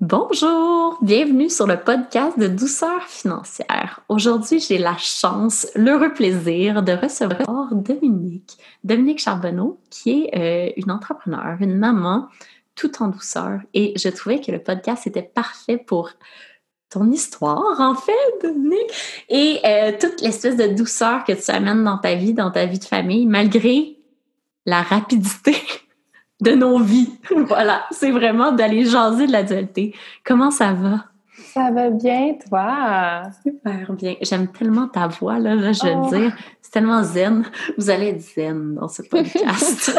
Bonjour, bienvenue sur le podcast de douceur financière. Aujourd'hui, j'ai la chance, l'heureux plaisir de recevoir Dominique, Dominique Charbonneau, qui est euh, une entrepreneure, une maman, tout en douceur. Et je trouvais que le podcast était parfait pour ton histoire, en fait, Dominique, et euh, toute l'espèce de douceur que tu amènes dans ta vie, dans ta vie de famille, malgré la rapidité de nos vies. voilà, c'est vraiment d'aller jaser de la dualité. Comment ça va? Ça va bien, toi? Super bien. J'aime tellement ta voix, là, je veux oh. dire. C'est tellement zen. Vous allez être zen dans ce podcast.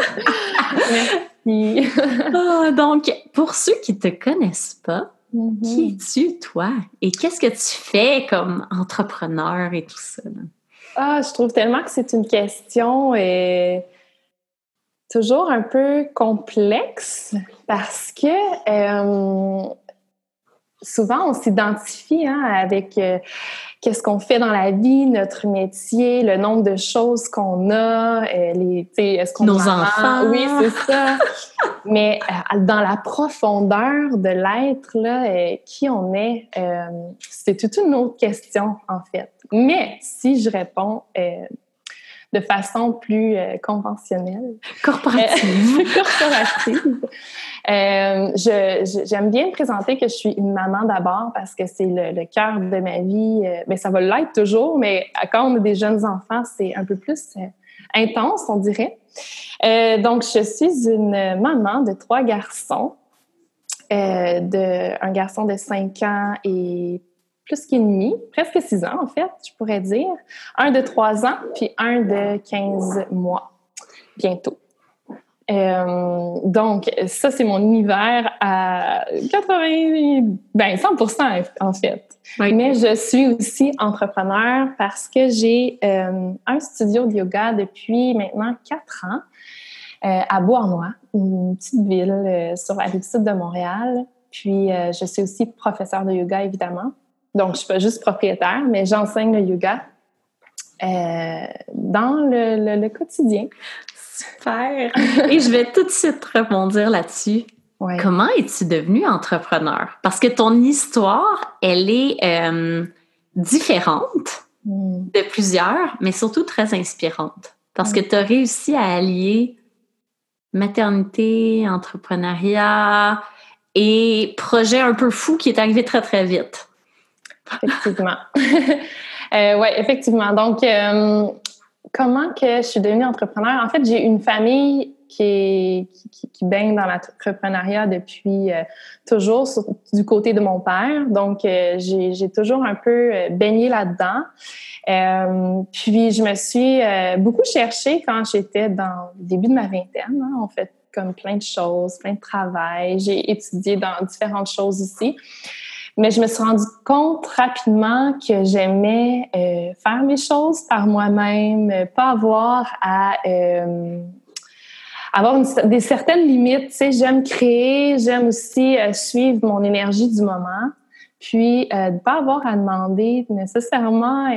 Merci. Ah, donc, pour ceux qui ne te connaissent pas, mm-hmm. qui es-tu, toi? Et qu'est-ce que tu fais comme entrepreneur et tout ça? Ah, je trouve tellement que c'est une question et toujours un peu complexe parce que euh, souvent on s'identifie hein, avec euh, qu'est-ce qu'on fait dans la vie, notre métier, le nombre de choses qu'on a, euh, les, est-ce qu'on nos enfants, oui c'est ça. Mais dans la profondeur de l'être là, qui on est, c'est toute une autre question en fait. Mais si je réponds de façon plus euh, conventionnelle. Corporative. Euh, corporative. Euh, j'aime bien présenter que je suis une maman d'abord parce que c'est le, cœur de ma vie. mais ça va l'être toujours, mais quand on a des jeunes enfants, c'est un peu plus intense, on dirait. donc, je suis une maman de trois garçons. de, un garçon de 5 ans et plus qu'ennemi, presque six ans en fait, je pourrais dire. Un de trois ans, puis un de 15 mois, bientôt. Euh, donc, ça, c'est mon univers à 80, ben 100 en fait. Mais je suis aussi entrepreneur parce que j'ai euh, un studio de yoga depuis maintenant quatre ans euh, à Beauharnois, une petite ville sur la rive sud de Montréal. Puis, je suis aussi professeur de yoga, évidemment. Donc, je ne suis pas juste propriétaire, mais j'enseigne le yoga euh, dans le, quotidien. Super! Et je vais tout de suite rebondir là-dessus. Comment es-tu devenue entrepreneur? Parce que ton histoire, elle est euh, différente hmm. de plusieurs, mais surtout très inspirante. Parce que tu as réussi à allier maternité, entrepreneuriat et projet un peu fou qui est arrivé très, très vite. Effectivement. euh, oui, effectivement. Donc, euh, comment que je suis devenue entrepreneur? En fait, j'ai une famille qui, qui, baigne dans l'entrepreneuriat depuis euh, toujours du côté de mon père. Donc, euh, j'ai toujours un peu baigné là-dedans. puis, je me suis beaucoup cherchée quand j'étais dans le début de ma vingtaine. Hein, en fait, comme plein de choses, plein de travail. J'ai étudié dans différentes choses aussi. Mais je me suis rendu compte rapidement que j'aimais euh, faire mes choses par moi-même, euh, pas avoir à euh, avoir des certaines limites. Tu sais, j'aime créer, j'aime aussi suivre mon énergie du moment, puis ne pas avoir à demander nécessairement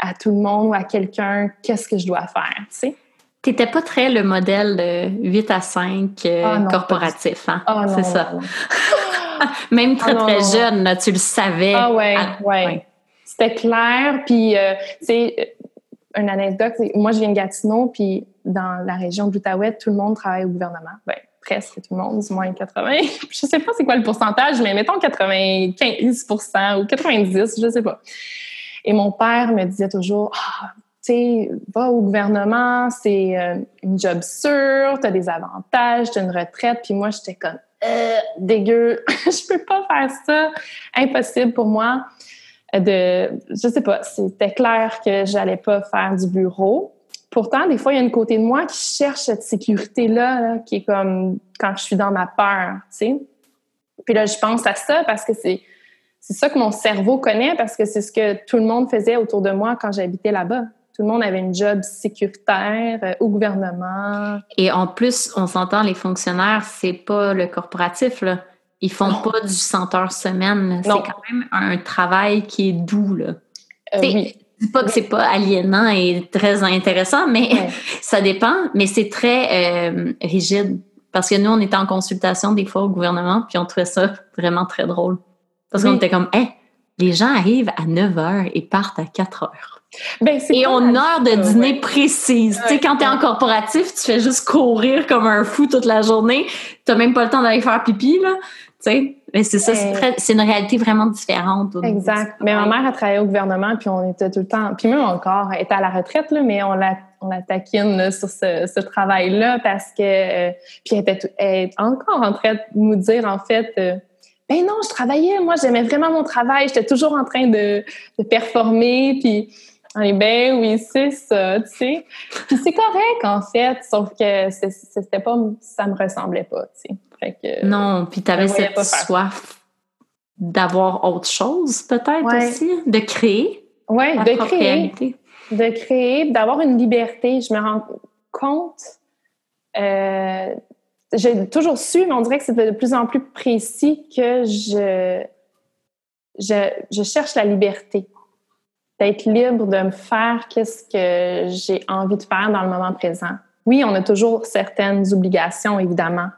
à tout le monde ou à quelqu'un qu'est-ce que je dois faire. Tu sais. T'étais pas très le modèle de 8 à 5 ah corporatif, hein? Ah C'est ça. Même très, ah, très jeune, tu le savais. Ah ouais, ah, ouais. C'était clair. Puis, euh, c'est euh, une anecdote, moi, je viens de Gatineau, puis dans la région de l'Outaouais, tout le monde travaille au gouvernement. Ben, presque tout le monde, du moins 80. je sais pas c'est quoi le pourcentage, mais mettons 95% ou 90, je sais pas. Et mon père me disait toujours, ah, tu sais, va au gouvernement, c'est euh, une job sûre, tu as des avantages, tu as une retraite. Puis moi, j'étais comme, euh, dégueu, je peux pas faire ça, impossible pour moi. De, je sais pas, c'était clair que j'allais pas faire du bureau. Pourtant, des fois, il y a une côté de moi qui cherche cette sécurité-là, qui est comme quand je suis dans ma peur, tu sais. Puis là, je pense à ça parce que c'est, c'est ça que mon cerveau connaît parce que c'est ce que tout le monde faisait autour de moi quand j'habitais là-bas. Tout le monde avait une job sécuritaire euh, au gouvernement. Et en plus, on s'entend, les fonctionnaires, c'est pas le corporatif, là. Ils font pas du 100 heures semaine. C'est quand même un travail qui est doux, là. Euh, oui. dis pas que c'est pas aliénant et très intéressant, mais ça dépend. Mais c'est très euh, rigide Parce que nous, on était en consultation des fois au gouvernement, puis on trouvait ça vraiment très drôle. Parce qu'on était comme, hé, les gens arrivent à 9 h et partent à 4 h. Ben, et on a heure de dîner précise. tu sais, quand t'es en corporatif, tu fais juste courir comme un fou toute la journée. T'as même pas le temps d'aller faire pipi, là. Tu sais, mais c'est ça, c'est une réalité vraiment différente. Exact. Mais ma mère a travaillé au gouvernement, puis on était tout le temps, puis même encore, elle était à la retraite, là, mais on la, on la taquine sur ce, ce travail-là parce que, euh, puis elle était, elle encore en train de nous dire, en fait, euh, ben non, je travaillais, moi j'aimais vraiment mon travail, j'étais toujours en train de, de performer, puis est ben oui, c'est ça, tu sais. Puis c'est correct en fait, sauf que c'était pas, ça me ressemblait pas, tu sais. Fait que, non, puis t'avais cette soif d'avoir autre chose peut-être aussi, de créer. Oui, de créer. De créer, d'avoir une liberté. Je me rends compte, euh, j'ai toujours su, mais on dirait que c'était de plus en plus précis que je, je, je cherche la liberté d'être libre de me faire qu'est-ce que j'ai envie de faire dans le moment présent. Oui, on a toujours certaines obligations, évidemment,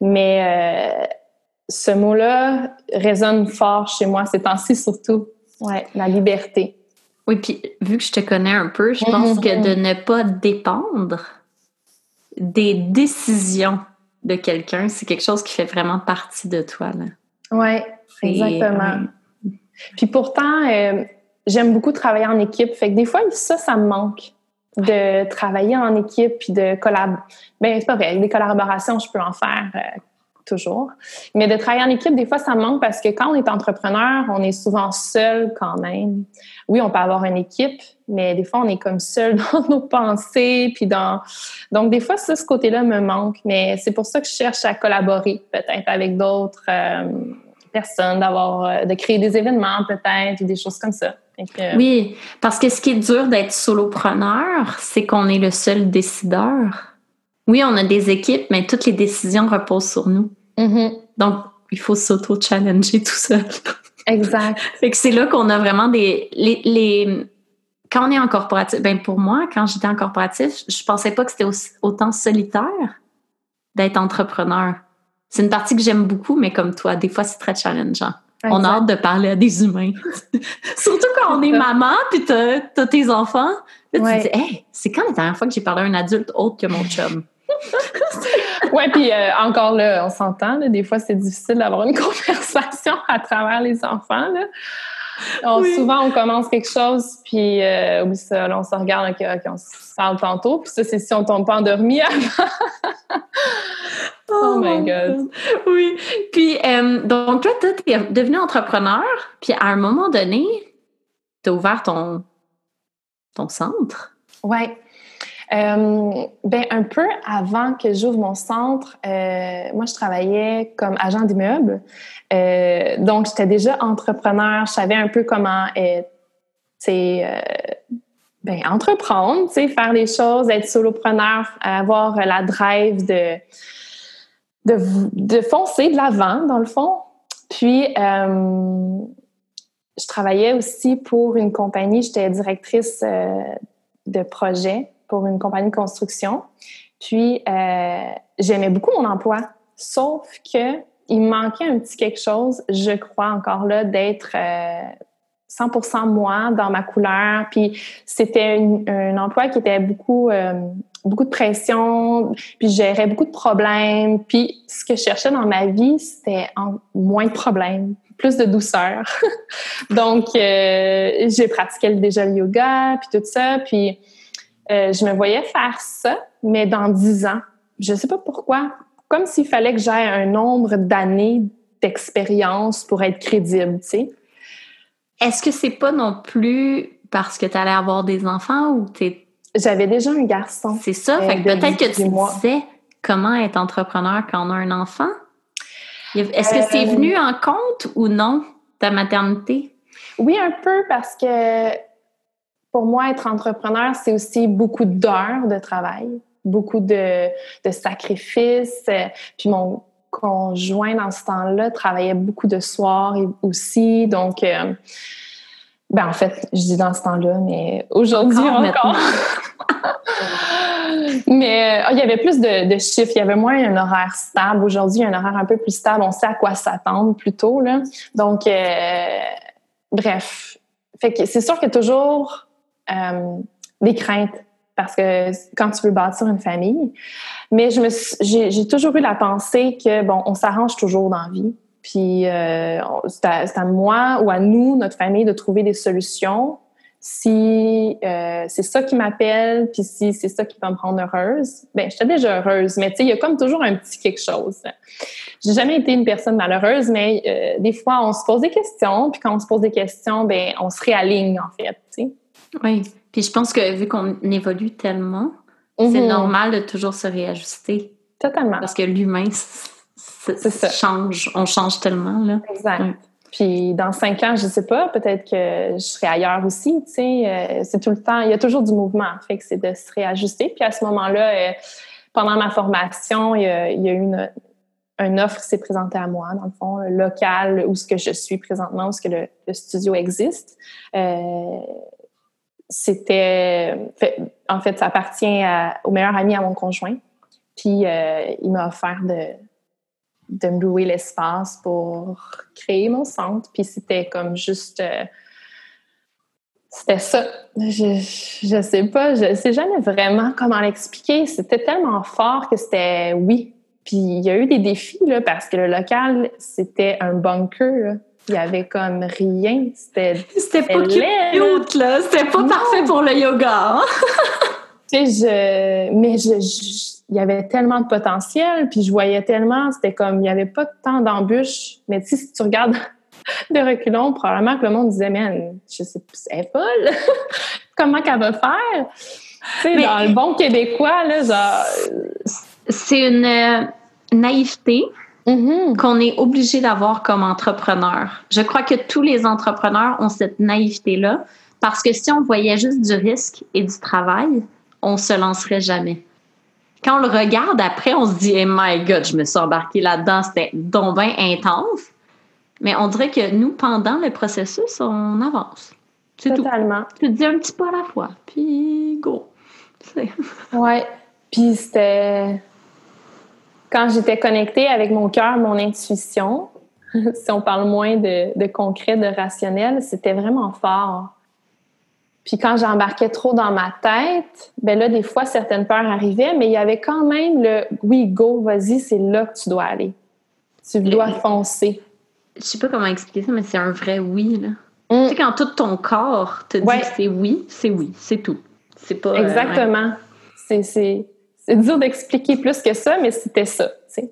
mais euh, ce mot-là résonne fort chez moi ces temps-ci surtout. Ouais, la liberté. Oui, puis vu que je te connais un peu, je pense que de ne pas dépendre des décisions de quelqu'un, c'est quelque chose qui fait vraiment partie de toi. Oui, exactement. Puis pourtant, euh, j'aime beaucoup travailler en équipe. Fait que des fois, ça, ça me manque de travailler en équipe puis de collaborer. Ben, c'est pas vrai. Des collaborations, je peux en faire euh, toujours. Mais de travailler en équipe, des fois, ça me manque parce que quand on est entrepreneur, on est souvent seul quand même. Oui, on peut avoir une équipe, mais des fois, on est comme seul dans nos pensées, puis dans... Donc, des fois, ça, ce côté-là me manque. Mais c'est pour ça que je cherche à collaborer peut-être avec d'autres euh, personnes, d'avoir, euh, de créer des événements peut-être, ou des choses comme ça. Oui, parce que ce qui est dur d'être solopreneur, c'est qu'on est le seul décideur. Oui, on a des équipes, mais toutes les décisions reposent sur nous. Mm-hmm. Donc, il faut s'auto-challenger tout seul. Exact. fait que c'est là qu'on a vraiment des. Les, quand on est en corporatif, ben pour moi, quand j'étais en corporatif, je pensais pas que c'était autant solitaire d'être entrepreneur. C'est une partie que j'aime beaucoup, mais comme toi, des fois, c'est très challengeant. On a hâte de parler à des humains. Surtout quand on est maman, puis t'as as tes enfants. Là, tu te dis, hey, c'est quand la dernière fois que j'ai parlé à un adulte autre que mon chum? oui, puis euh, encore là, on s'entend. Des fois, c'est difficile d'avoir une conversation à travers les enfants. Souvent, on commence quelque chose, puis euh, on se regarde, on se parle tantôt. Puis ça, c'est si on tombe pas endormi avant. Oh, my God. Oui. Puis, euh, donc, toi, tu es devenu entrepreneur, puis à un moment donné, tu as ouvert ton, ton centre. Oui. Euh, ben, un peu avant que j'ouvre mon centre, euh, moi, je travaillais comme agent d'immeuble. donc, j'étais déjà entrepreneur. Je savais un peu comment ben, entreprendre, faire les choses, être solopreneur, avoir la drive de de, foncer de l'avant, dans le fond. Puis, euh, je travaillais aussi pour une compagnie, j'étais directrice euh, de projet pour une compagnie de construction. Puis, euh, j'aimais beaucoup mon emploi, sauf que il manquait un petit quelque chose, je crois encore là, d'être 100% moi dans ma couleur. Puis, c'était un emploi qui était beaucoup beaucoup de pression, puis je gérais beaucoup de problèmes. Puis ce que je cherchais dans ma vie, c'était moins de problèmes, plus de douceur. Donc, euh, j'ai pratiqué déjà le yoga, puis tout ça. Puis euh, je me voyais faire ça, mais dans dix ans. Je sais pas pourquoi. Comme s'il fallait que j'aie un nombre d'années d'expérience pour être crédible, tu sais. Est-ce que c'est pas non plus parce que tu allais avoir des enfants ou tu j'avais déjà un garçon. C'est ça. fait euh, peut-être que tu disais comment être entrepreneur quand on a un enfant. Est-ce que c'est euh, venu en compte ou non, ta maternité? Oui, un peu parce que pour moi, être entrepreneur, c'est aussi beaucoup d'heures de travail, beaucoup de, de sacrifices. Puis mon conjoint, dans ce temps-là, travaillait beaucoup de soirs aussi. Donc, euh, ben en fait, je dis dans ce temps-là, mais aujourd'hui encore. Mais il y avait plus de, chiffres, il y avait moins un horaire stable. Aujourd'hui, il y a un horaire un peu plus stable. On sait à quoi s'attendre plutôt. Là. Donc, bref. Fait que c'est sûr qu'il y toujours des craintes parce que quand tu veux bâtir une famille. Mais je me j'ai toujours eu la pensée que, bon, on s'arrange toujours dans la vie. Puis euh, c'est à, moi ou à nous, notre famille, de trouver des solutions. Si euh, c'est ça qui m'appelle, puis si c'est ça qui va me rendre heureuse, ben j'étais déjà heureuse. Mais tu sais, il y a comme toujours un petit quelque chose. J'ai jamais été une personne malheureuse, mais euh, des fois, on se pose des questions, puis quand on se pose des questions, ben on se réaligne en fait. Tu. Oui. Puis je pense que vu qu'on évolue tellement, c'est mhm. normal de toujours se réajuster. Totalement. Parce que l'humain ça. change. On change tellement, là. Exact. Puis dans cinq ans, je sais pas, peut-être que je serai ailleurs aussi, tu sais. Euh, c'est tout le temps, il y a toujours du mouvement. Fait que c'est de se réajuster. Puis à ce moment-là, euh, pendant ma formation, il y a, eu une, une offre qui s'est présentée à moi, dans le fond, local où ce que je suis présentement, où ce que le, studio existe. Euh, c'était. En fait, ça appartient au meilleur ami à mon conjoint. Puis euh, il m'a offert de, de me louer l'espace pour créer mon centre. Puis c'était comme juste. Euh, c'était ça. Je, je sais pas, je sais jamais vraiment comment l'expliquer. C'était tellement fort que c'était oui. Puis il y a eu des défis, là, parce que le local, c'était un bunker. Il y avait comme rien. C'était C'était pas cute, là. C'était pas parfait pour le yoga. Hein. tu sais, je... Mais je, il y avait tellement de potentiel, puis je voyais tellement... C'était comme... Il y avait pas tant d'embûches. Mais tu sais, si tu regardes de reculons, probablement que le monde disait, mais je sais pas, c'est folle. Comment qu'elle va faire? Tu sais, dans le bon québécois, là, genre... C'est une euh, naïveté Mm-hmm. qu'on est obligé d'avoir comme entrepreneur. Je crois que tous les entrepreneurs ont cette naïveté-là parce que si on voyait juste du risque et du travail, on se lancerait jamais. Quand on le regarde après, on se dit, hey my God, je me suis embarqué là-dedans, c'était donc bien intense. Mais on dirait que nous, pendant le processus, on avance. C'est Totalement. Tu te dis un petit pas à la fois, puis go. Ouais. Puis c'était quand j'étais connectée avec mon cœur, mon intuition, si on parle moins de, concret, de rationnel, c'était vraiment fort. Puis quand j'embarquais trop dans ma tête, ben là, des fois, certaines peurs arrivaient, mais il y avait quand même le oui, go, vas-y, c'est là que tu dois aller. Tu dois foncer. Je sais pas comment expliquer ça, mais c'est un vrai oui, là. Mm. Tu sais, quand tout ton corps te dit que c'est oui, c'est oui, c'est tout. C'est pas. Euh, Exactement. C'est c'est dur d'expliquer plus que ça, mais c'était ça.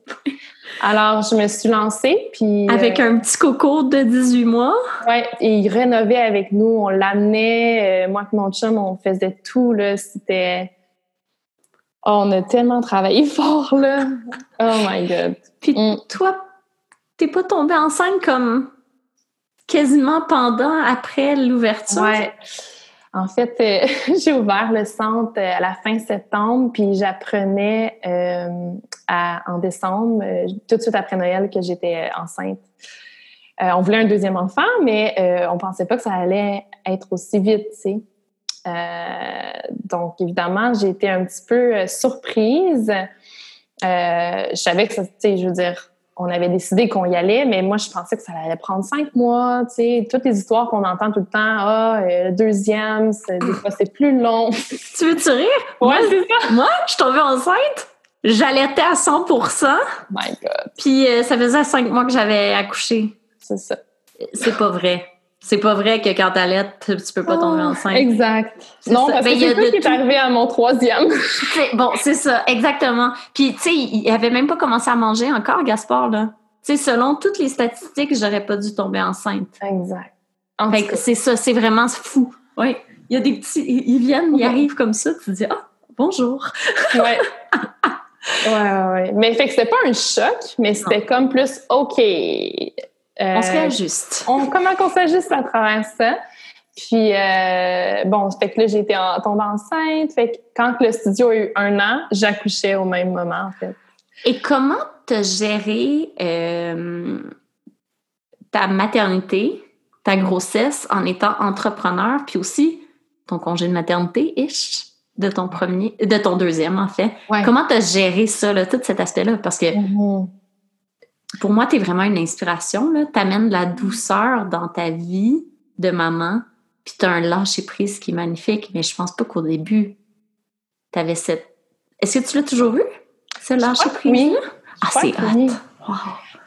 Alors, je me suis lancée, puis... Avec euh, un petit coco de 18 mois? Oui, et il rénovait avec nous, on l'amenait, euh, moi et mon chum, on faisait tout, c'était... Oh, on a tellement travaillé fort, là! Oh my God! Puis mm. toi, t'es pas tombée enceinte comme quasiment pendant, après l'ouverture? Ouais. En fait, euh, j'ai ouvert le centre euh, à la fin septembre, puis j'apprenais euh, en décembre, tout de suite après Noël, que j'étais enceinte. on voulait un deuxième enfant, mais on pensait pas que ça allait être aussi vite, tu sais. donc, évidemment, j'ai été un petit peu surprise. je savais que ça, tu sais, je veux dire, on avait décidé qu'on y allait, mais moi, je pensais que ça allait prendre cinq mois. Tu sais, toutes les histoires qu'on entend tout le temps, ah, euh, le deuxième, des fois, c'est plus long. tu veux te rire? Ouais, c'est ça. Moi, je suis tombée enceinte. J'allaitais à 100% My God. Puis euh, ça faisait cinq mois que j'avais accouché. C'est ça. C'est pas vrai. C'est pas vrai que quand t'allaites, tu peux pas tomber ah, enceinte. exact. Non, parce que c'est ça qui est arrivé à mon troisième. bon, c'est ça, exactement. Puis, tu sais, il avait même pas commencé à manger encore, Gaspard, là. Tu sais, selon toutes les statistiques, j'aurais pas dû tomber enceinte. Exact. c'est ça, c'est vraiment fou. Oui. Il y a des petits, ils viennent, ils arrivent comme ça, tu te dis, ah, bonjour. Ouais. ouais, ouais, Mais fait que c'était pas un choc, mais c'était comme plus, OK, on se réajuste. On, comment qu'on s'ajuste à travers ça? Puis, euh, bon, fait que là, j'ai été tombée enceinte. Fait que quand le studio a eu un an, j'accouchais au même moment, en fait. Et comment t'as géré euh, ta maternité, ta grossesse en étant entrepreneur, puis aussi ton congé de maternité, ish? de ton premier, de ton deuxième, en fait? Ouais. Comment tu as géré ça, là, tout cet aspect-là? Parce que Mhm. Pour moi, tu es vraiment une inspiration. Tu amènes de la douceur dans ta vie de maman, puis tu as un lâcher-prise qui est magnifique, mais je pense pas qu'au début, tu avais cette. Est-ce que tu l'as toujours eu, ce lâcher-prise? oui. Ah, c'est oui. Wow.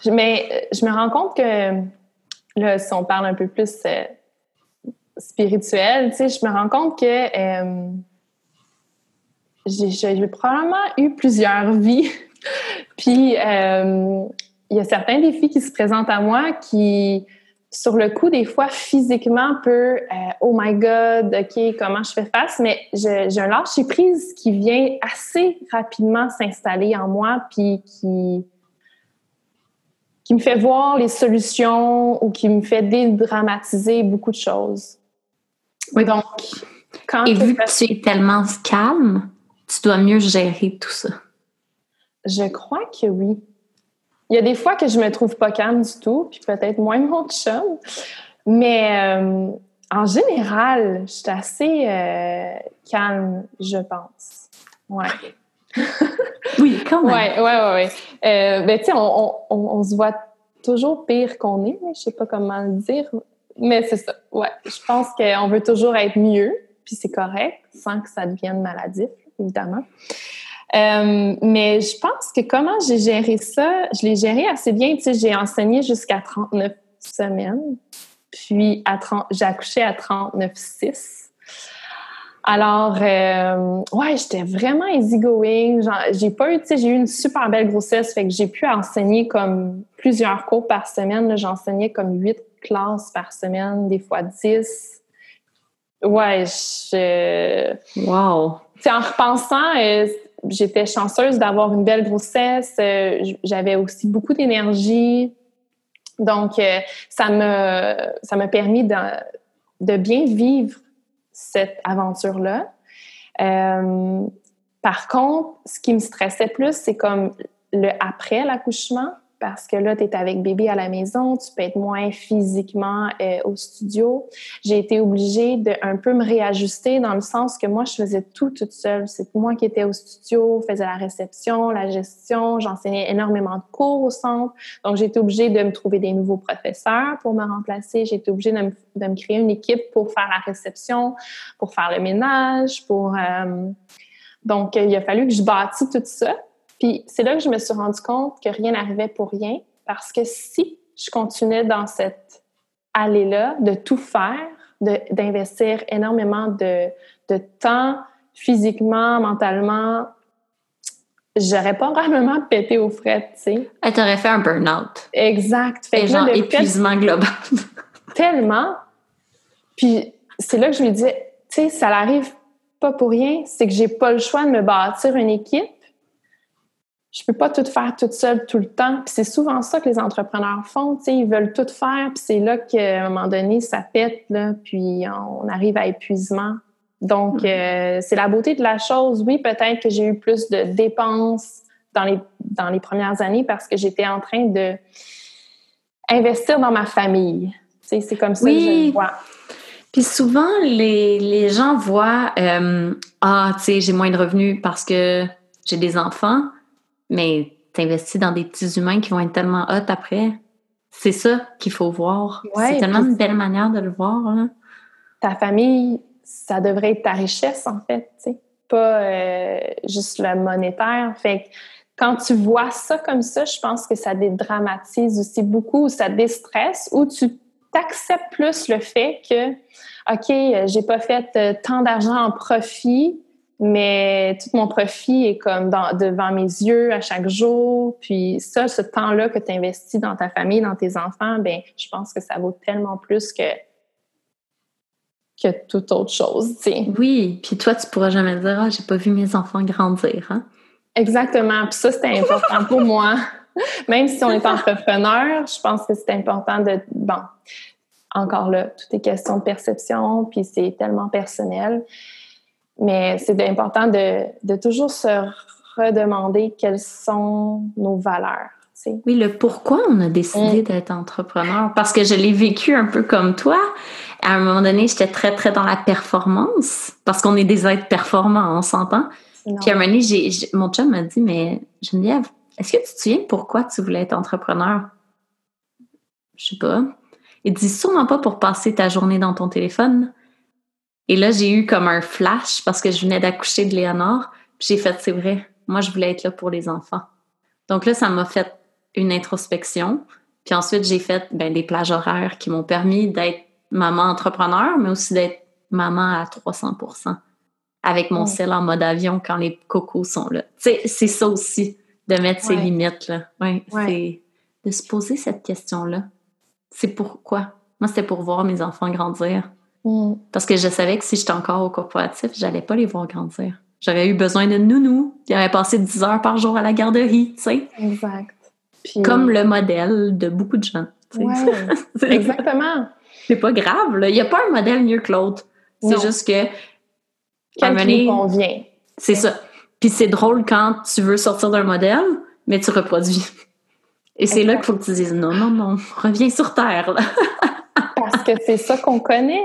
Je- Mais je me rends compte que, là, si on parle un peu plus euh, spirituel, tu sais, je me rends compte que euh, j'ai j'ai probablement eu plusieurs vies. Puis, euh, il y a certains défis qui se présentent à moi qui, sur le coup, des fois, physiquement, peut euh, Oh my God, OK, comment je fais face? Mais j'ai un lâcher-prise qui vient assez rapidement s'installer en moi, puis qui, qui me fait voir les solutions ou qui me fait dédramatiser beaucoup de choses. Oui. Donc, quand Et vu que tu es tellement calme, tu dois mieux gérer tout ça. Je crois que oui. Il y a des fois que je me trouve pas calme du tout, puis peut-être moins mon chum. Mais euh, en général, je suis assez euh, calme, je pense. Ouais. Oui, quand même. Ouais, ouais, ouais. ouais. Euh, ben, tu sais, on, on, on- on se voit toujours pire qu'on est, je sais pas comment le dire. Mais c'est ça. Ouais. Je pense qu'on veut toujours être mieux, puis c'est correct, sans que ça devienne maladif, évidemment. Euh, mais je pense que comment j'ai géré ça, je l'ai géré assez bien. Tu sais, j'ai enseigné jusqu'à 39 semaines, puis à 30, j'ai accouché à 39,6. Alors, euh, ouais, j'étais vraiment easygoing. J'ai pas eu, tu sais, j'ai eu une super belle grossesse, fait que j'ai pu enseigner comme plusieurs cours par semaine. J'enseignais comme huit classes par semaine, des fois 10. Ouais, je, Wow. tu sais, en repensant, euh, j'étais chanceuse d'avoir une belle grossesse. Euh, J'avais aussi beaucoup d'énergie. Donc, euh, ça m'a ça m'a permis de, de bien vivre cette aventure-là. Euh, par contre, ce qui me stressait plus, c'est comme le après l'accouchement, parce que là, tu es avec bébé à la maison, tu peux être moins physiquement euh, au studio. J'ai été obligée de un peu me réajuster dans le sens que moi, je faisais tout toute seule. C'est moi qui étais au studio, faisais la réception, la gestion, j'enseignais énormément de cours au centre. Donc, j'ai été obligée de me trouver des nouveaux professeurs pour me remplacer. J'ai été obligée de me, de me créer une équipe pour faire la réception, pour faire le ménage, euh, donc, il a fallu que je bâtisse tout ça. Puis c'est là que je me suis rendu compte que rien n'arrivait pour rien, parce que si je continuais dans cette allée-là, de tout faire, d'investir énormément de, de temps, physiquement, mentalement, j'aurais pas vraiment pété aux frettes, tu sais. Elle t'aurait fait un burn-out. Exact. Fait Et que là, genre fait épuisement global. tellement. Puis c'est là que je lui disais, tu sais, ça n'arrive pas pour rien, c'est que j'ai pas le choix de me bâtir une équipe. Je peux pas tout faire toute seule tout le temps. Puis c'est souvent ça que les entrepreneurs font, tu sais, ils veulent tout faire, puis c'est là qu'à un moment donné, ça pète, là, puis on arrive à épuisement. Donc, euh, c'est la beauté de la chose. Oui, peut-être que j'ai eu plus de dépenses dans les, dans les premières années parce que j'étais en train de investir dans ma famille. Tu sais, c'est comme ça que je le vois. Puis souvent, les, les gens voient euh, Ah, tu sais, j'ai moins de revenus parce que j'ai des enfants, mais t'investis dans des petits humains qui vont être tellement hot après. C'est ça qu'il faut voir. Ouais, c'est tellement une belle manière de le voir. Là. ta famille, ça devrait être ta richesse, en fait, pas euh, juste le monétaire. Fait que quand tu vois ça comme ça, je pense que ça dédramatise aussi beaucoup, ça déstresse, ou tu t'acceptes plus le fait que, OK, j'ai pas fait euh, tant d'argent en profit, mais tout mon profit est comme dans- devant mes yeux à chaque jour. Puis ça, ce temps-là que tu investis dans ta famille, dans tes enfants, ben je pense que ça vaut tellement plus que que toute autre chose, tu sais. Oui, puis toi, tu pourras jamais dire Ah, j'ai pas vu mes enfants grandir. Hein? Exactement. Puis ça, c'était important pour moi. Même si on est entrepreneur, je pense que c'est important de... Bon, encore là, tout est question de perception, puis c'est tellement personnel. Mais c'est important de, de toujours se redemander quelles sont nos valeurs. Oui, le pourquoi on a décidé mm. d'être entrepreneur. Parce que je l'ai vécu un peu comme toi. À un moment donné, j'étais très, très dans la performance. Parce qu'on est des êtres performants, on s'entend. Puis à un moment donné, mon chum m'a dit, mais Geneviève, est-ce que tu te souviens pourquoi tu voulais être entrepreneur? Je sais pas. Il dit sûrement pas pour passer ta journée dans ton téléphone. Et là, j'ai eu comme un flash parce que je venais d'accoucher de Léonore. Puis j'ai fait, c'est vrai, moi, je voulais être là pour les enfants. Donc là, ça m'a fait une introspection. Puis ensuite, j'ai fait ben, des plages horaires qui m'ont permis d'être maman entrepreneur, mais aussi d'être maman à 300% avec mon ciel en mode avion quand les cocos sont là. c'est ça aussi, de mettre ses limites. Là. Ouais, C'est de se poser cette question-là. C'est pourquoi? Moi, c'était pour voir mes enfants grandir. Mm. Parce que je savais que si j'étais encore au corporatif, j'allais pas les voir grandir. J'aurais eu besoin de nounou. Il avait passé 10 heures par jour à la garderie, tu sais. Exact. Comme le modèle de beaucoup de gens. Ouais, exactement. C'est pas grave, là. Il n'y a pas un modèle mieux que l'autre. C'est juste que. Quel qui convient. C'est ça. Puis c'est drôle quand tu veux sortir d'un modèle, mais tu reproduis. Et c'est là qu'il faut que tu dises non, non, non, reviens sur Terre. Parce que c'est ça qu'on connaît.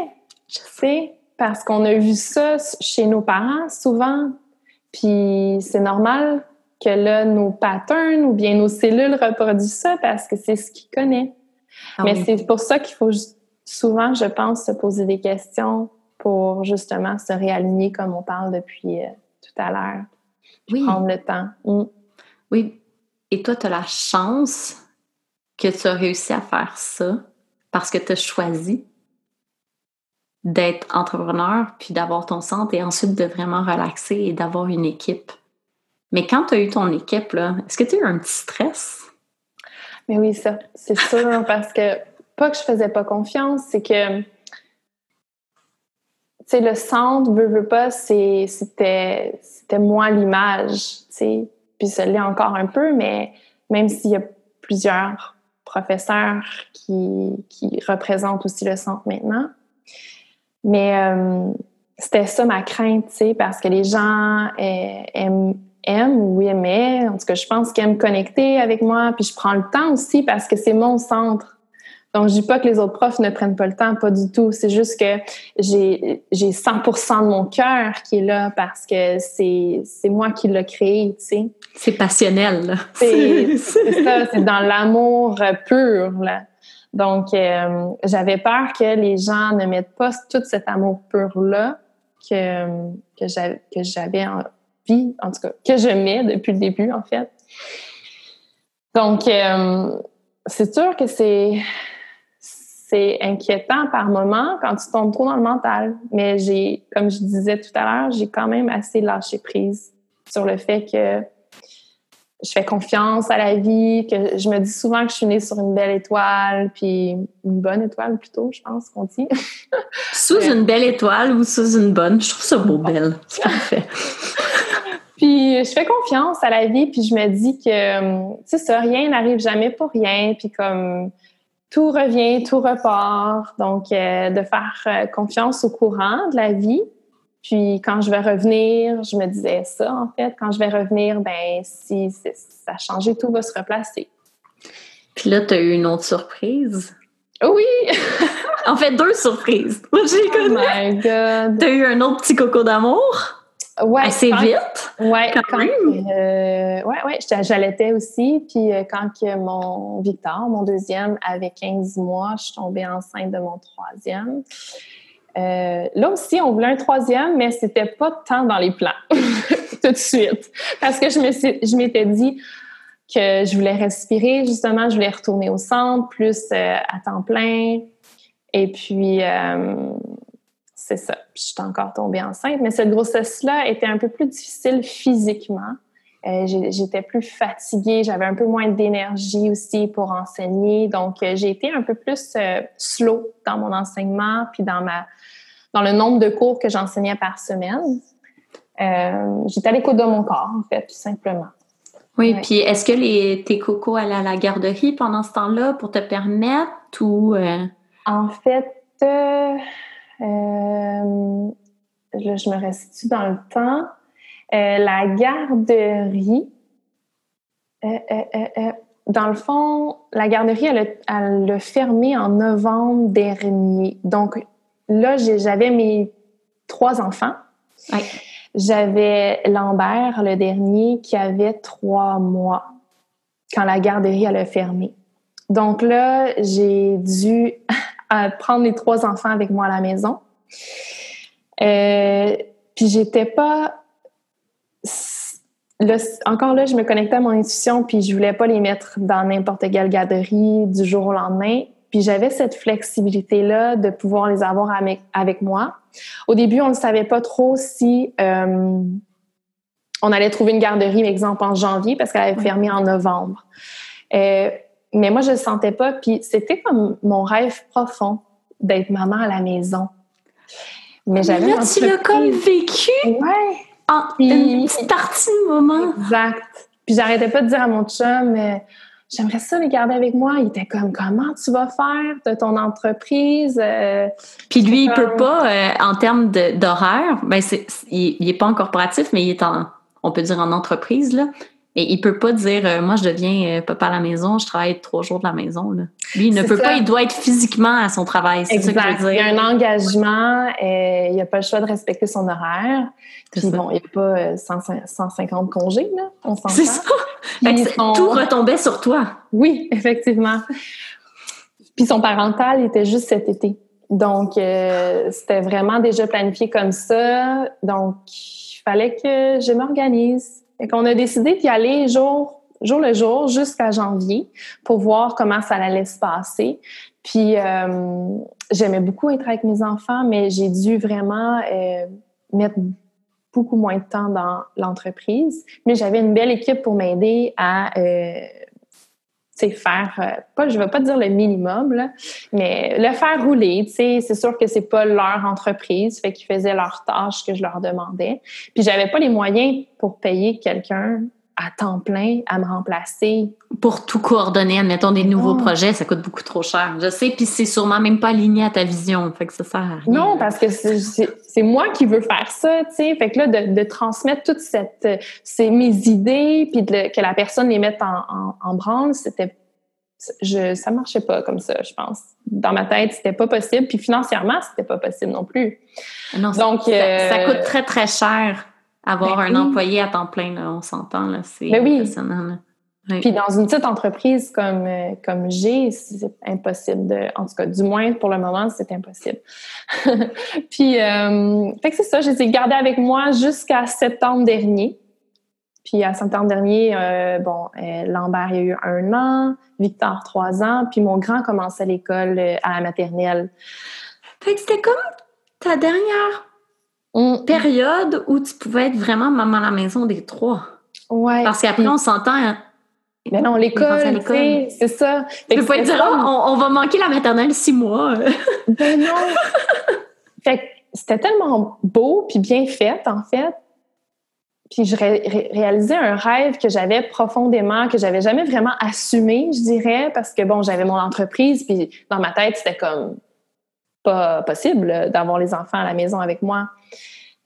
Je sais parce qu'on a vu ça chez nos parents souvent. Puis c'est normal que là, nos patterns ou bien nos cellules reproduisent ça parce que c'est ce qu'ils connaissent. Ah Mais c'est pour ça qu'il faut souvent, je pense, se poser des questions pour justement se réaligner comme on parle depuis euh, tout à l'heure. Oui. Prendre le temps. Mm. Oui. Et toi, tu as la chance que tu as réussi à faire ça parce que tu as choisi d'être entrepreneur, puis d'avoir ton centre et ensuite de vraiment relaxer et d'avoir une équipe. Mais quand tu as eu ton équipe, est-ce que tu as eu un petit stress? Mais oui, ça, c'est sûr, parce que pas que je faisais pas confiance, c'est que tu le centre, veut, veut pas, c'était, moi l'image, tu. Puis ça l'est encore un peu, mais même s'il y a plusieurs professeurs qui, qui représentent aussi le centre maintenant, mais euh, c'était ça ma crainte, tu sais, parce que les gens euh, aiment, aiment ou aimaient, en tout cas, je pense qu'ils aiment connecter avec moi, puis je prends le temps aussi parce que c'est mon centre. Donc, je dis pas que les autres profs ne prennent pas le temps, pas du tout. C'est juste que j'ai, j'ai 100% de mon cœur qui est là parce que c'est, moi qui l'ai créé, tu sais. C'est passionnel, C'est, c'est ça, c'est dans l'amour pur, là. Donc, euh, j'avais peur que les gens ne mettent pas tout cet amour pur-là que, que j'avais envie, en tout cas, que je mets depuis le début, en fait. Donc, euh, c'est sûr que c'est c'est inquiétant par moment quand tu tombes trop dans le mental. Mais j'ai, comme je disais tout à l'heure, j'ai quand même assez lâché prise sur le fait que je fais confiance à la vie, que je me dis souvent que je suis née sur une belle étoile, puis une bonne étoile plutôt, je pense qu'on dit. sous une belle étoile ou sous une bonne, je trouve ça beau, belle. C'est parfait. puis je fais confiance à la vie, puis je me dis que, tu sais, ça, rien n'arrive jamais pour rien, puis comme tout revient, tout repart. Donc, euh, de faire euh, confiance au courant de la vie, puis quand je vais revenir, je me disais ça en fait, quand je vais revenir, ben si ça a changé, tout va se replacer. Puis là, tu as eu une autre surprise? Oui! en fait, deux surprises. Moi, j'ai oh my God! Tu as eu un autre petit coco d'amour? Ouais, assez vite? Ouais, quand, même? Euh, ouais, ouais, j'allaitais aussi. Puis euh, quand que mon Victor, mon deuxième, avait 15 mois, je suis tombée enceinte de mon troisième. Euh, là aussi, on voulait un troisième, mais c'était pas tant dans les plans tout de suite. Parce que je m'étais dit que je voulais respirer, justement, je voulais retourner au centre, plus euh, à temps plein. Et puis, euh, c'est ça. Je suis encore tombée enceinte. Mais cette grossesse-là était un peu plus difficile physiquement. J'étais plus fatiguée, j'avais un peu moins d'énergie aussi pour enseigner. Donc, j'ai été un peu plus slow dans mon enseignement, puis dans ma dans le nombre de cours que j'enseignais par semaine. Euh, j'étais à l'écoute de mon corps, en fait, tout simplement. Oui, puis est-ce que les, tes cocos allaient à la garderie pendant ce temps-là pour te permettre ou... Euh? En fait, euh, je me restitue dans le temps. La garderie, dans le fond, la garderie, elle l'a fermé en novembre dernier. Donc là, j'avais mes trois enfants. J'avais Lambert, le dernier, qui avait trois mois quand la garderie elle a fermé. Donc là, j'ai dû prendre les trois enfants avec moi à la maison. Euh, puis j'étais pas encore là, je me connectais à mon intuition, puis je voulais pas les mettre dans n'importe quelle garderie du jour au lendemain. Puis j'avais cette flexibilité-là de pouvoir les avoir avec, moi. Au début, on ne savait pas trop si euh, on allait trouver une garderie, par exemple, en janvier, parce qu'elle avait fermé en novembre. Euh, mais moi, je le sentais pas. Puis c'était comme mon rêve profond d'être maman à la maison. Mais j'avais. Là, tu l'as comme vécu? Ouais. En une petite partie de moment. Exact. Puis j'arrêtais pas de dire à mon chum, mais j'aimerais ça les garder avec moi. Il était comme, comment tu vas faire de ton entreprise? Euh, Puis lui, il peut pas, euh, en termes d'horaire, ben il, il, est pas en corporatif, mais il est en, on peut dire en entreprise, là. Et il peut pas dire, euh, moi, je deviens euh, papa à la maison, je travaille trois jours de la maison. Là. Lui, il ne peut pas, il doit être physiquement à son travail. C'est ça que je veux dire. Il y a un engagement, et il n'a pas le choix de respecter son horaire. Puis bon, il n'y a pas 150 euh, congés, là. On C'est ça. Tout retombait sur toi. Oui, effectivement. Puis son parental était juste cet été. Donc, c'était vraiment déjà planifié comme ça. Donc, il fallait que je m'organise. Et qu'on a décidé d'y aller jour, jour le jour jusqu'à janvier pour voir comment ça allait se passer. Puis euh, j'aimais beaucoup être avec mes enfants, mais j'ai dû vraiment euh, mettre beaucoup moins de temps dans l'entreprise. Mais j'avais une belle équipe pour m'aider à euh, c'est faire, euh, pas, je vais pas dire le minimum, là, mais le faire rouler, tu sais, c'est sûr que c'est pas leur entreprise, fait qu'ils faisaient leurs tâches que je leur demandais. Puis j'avais pas les moyens pour payer quelqu'un à temps plein à me remplacer. Pour tout coordonner, admettons des nouveaux projets, ça coûte beaucoup trop cher. Je sais, puis c'est sûrement même pas aligné à ta vision, fait que ça sert à rien. Non, parce que c'est moi qui veux faire ça, tu sais. Fait que là, de, transmettre toutes cette, ces, mes idées, puis que la personne les mette en, en, branle, c'était je, ça marchait pas comme ça, je pense. Dans ma tête, c'était pas possible. Puis financièrement, c'était pas possible non plus. Non, Donc, ça, euh, ça, coûte très, très cher avoir ben un employé à temps plein, là, on s'entend, là, c'est ben impressionnant. Puis dans une petite entreprise comme, euh, comme j'ai, c'est impossible de... En tout cas, du moins, pour le moment, c'est impossible. puis, euh, fait que c'est ça, je les ai gardés avec moi jusqu'à septembre dernier. Puis à septembre dernier, euh, bon, Lambert, il y a eu un an, Victor, trois ans, puis mon grand commençait l'école à la maternelle. Fait que c'était comme ta dernière Mm. période où tu pouvais être vraiment maman à la maison des trois. Ouais. Parce qu'après, on s'entend. Hein. Mais non, l'école, c'est ça. Tu peux pas dire, oh, on, va manquer la maternelle six mois. ben non. fait c'était tellement beau puis bien fait, en fait. Puis je réalisais un rêve que j'avais profondément, que j'avais jamais vraiment assumé, je dirais, parce que bon, j'avais mon entreprise, puis dans ma tête, c'était comme pas possible d'avoir les enfants à la maison avec moi.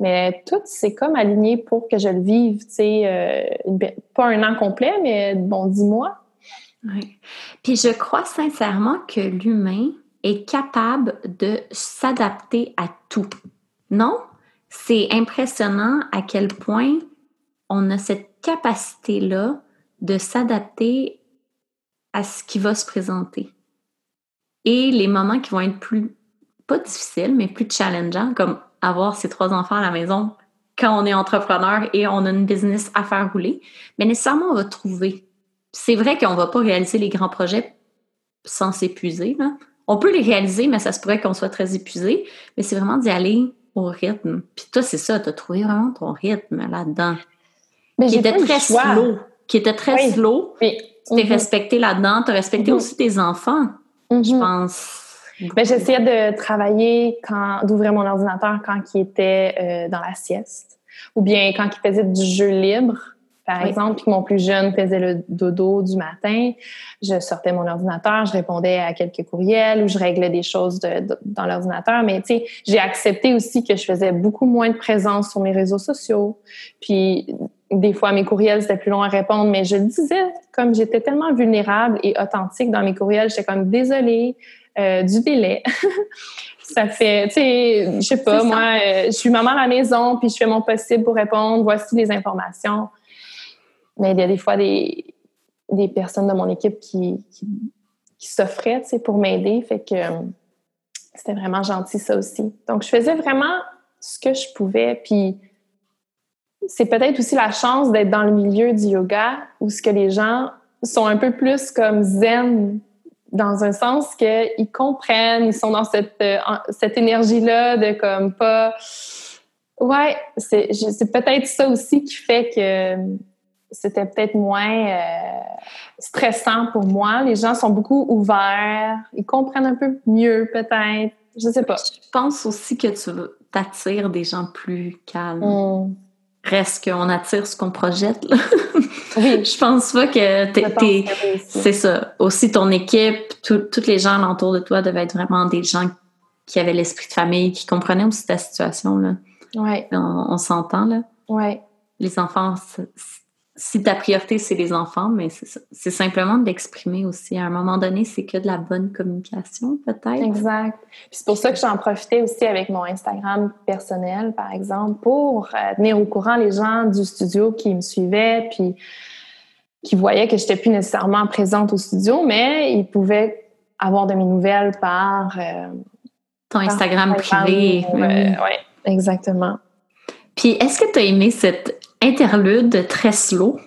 Mais tout, c'est comme aligné pour que je le vive, tu sais, euh, pas un an complet, mais bon, dix mois. Oui. Puis je crois sincèrement que l'humain est capable de s'adapter à tout. Non? C'est impressionnant à quel point on a cette capacité-là de s'adapter à ce qui va se présenter. Et les moments qui vont être plus pas difficile, mais plus challengeant, comme avoir ses trois enfants à la maison quand on est entrepreneur et on a une business à faire rouler. Mais nécessairement, on va trouver. C'est vrai qu'on ne va pas réaliser les grands projets sans s'épuiser. On peut les réaliser, mais ça se pourrait qu'on soit très épuisé. Mais c'est vraiment d'y aller au rythme. Puis toi, c'est ça, tu as trouvé vraiment ton rythme là-dedans. Qui était très slow. Qui était très slow. Tu t'es mhm. respecté là-dedans. Tu as respecté mhm. aussi tes enfants, je mhm. pense. Ben, j'essayais de travailler quand, d'ouvrir mon ordinateur quand il était euh, dans la sieste, ou bien quand il faisait du jeu libre, par exemple, puis que mon plus jeune faisait le dodo du matin, je sortais mon ordinateur, je répondais à quelques courriels ou je réglais des choses dans l'ordinateur. Mais tu sais, j'ai accepté aussi que je faisais beaucoup moins de présence sur mes réseaux sociaux. Puis des fois, mes courriels, c'était plus long à répondre, mais je le disais, comme j'étais tellement vulnérable et authentique dans mes courriels, j'étais comme désolée euh, du délai. ça fait, tu sais, je sais pas, moi, euh, je suis maman à la maison, puis je fais mon possible pour répondre, voici les informations. Mais il y a des fois des, des personnes de mon équipe qui, qui, s'offraient, tu sais, pour m'aider, fait que euh, c'était vraiment gentil, ça aussi. Donc, je faisais vraiment ce que je pouvais, puis c'est peut-être aussi la chance d'être dans le milieu du yoga où ce que les gens sont un peu plus comme zen dans un sens qu'ils comprennent, ils sont dans cette, euh, cette énergie-là de comme pas... Ouais, c'est peut-être ça aussi qui fait que c'était peut-être moins euh, stressant pour moi. Les gens sont beaucoup ouverts, ils comprennent un peu mieux peut-être. Je sais pas. Je pense aussi que tu t'attires des gens plus calmes. Mm reste qu'on attire ce qu'on projette. oui. Je pense pas que t'es. C'est ça. Aussi, ton équipe, toutes les gens autour de toi devaient être vraiment des gens qui avaient l'esprit de famille, qui comprenaient aussi ta situation. Là. Ouais. On, s'entend, là. Ouais. Les enfants, si ta priorité, c'est les enfants, mais c'est simplement de l'exprimer aussi. À un moment donné, c'est que de la bonne communication, peut-être. Exact. c'est pour ça que j'en profitais aussi avec mon Instagram personnel, par exemple, pour euh, tenir au courant les gens du studio qui me suivaient, puis qui voyaient que je n'étais plus nécessairement présente au studio, mais ils pouvaient avoir de mes nouvelles par... Euh, Ton Instagram privé. Oui, ouais, exactement. Puis, est-ce que tu as aimé cette interlude très slow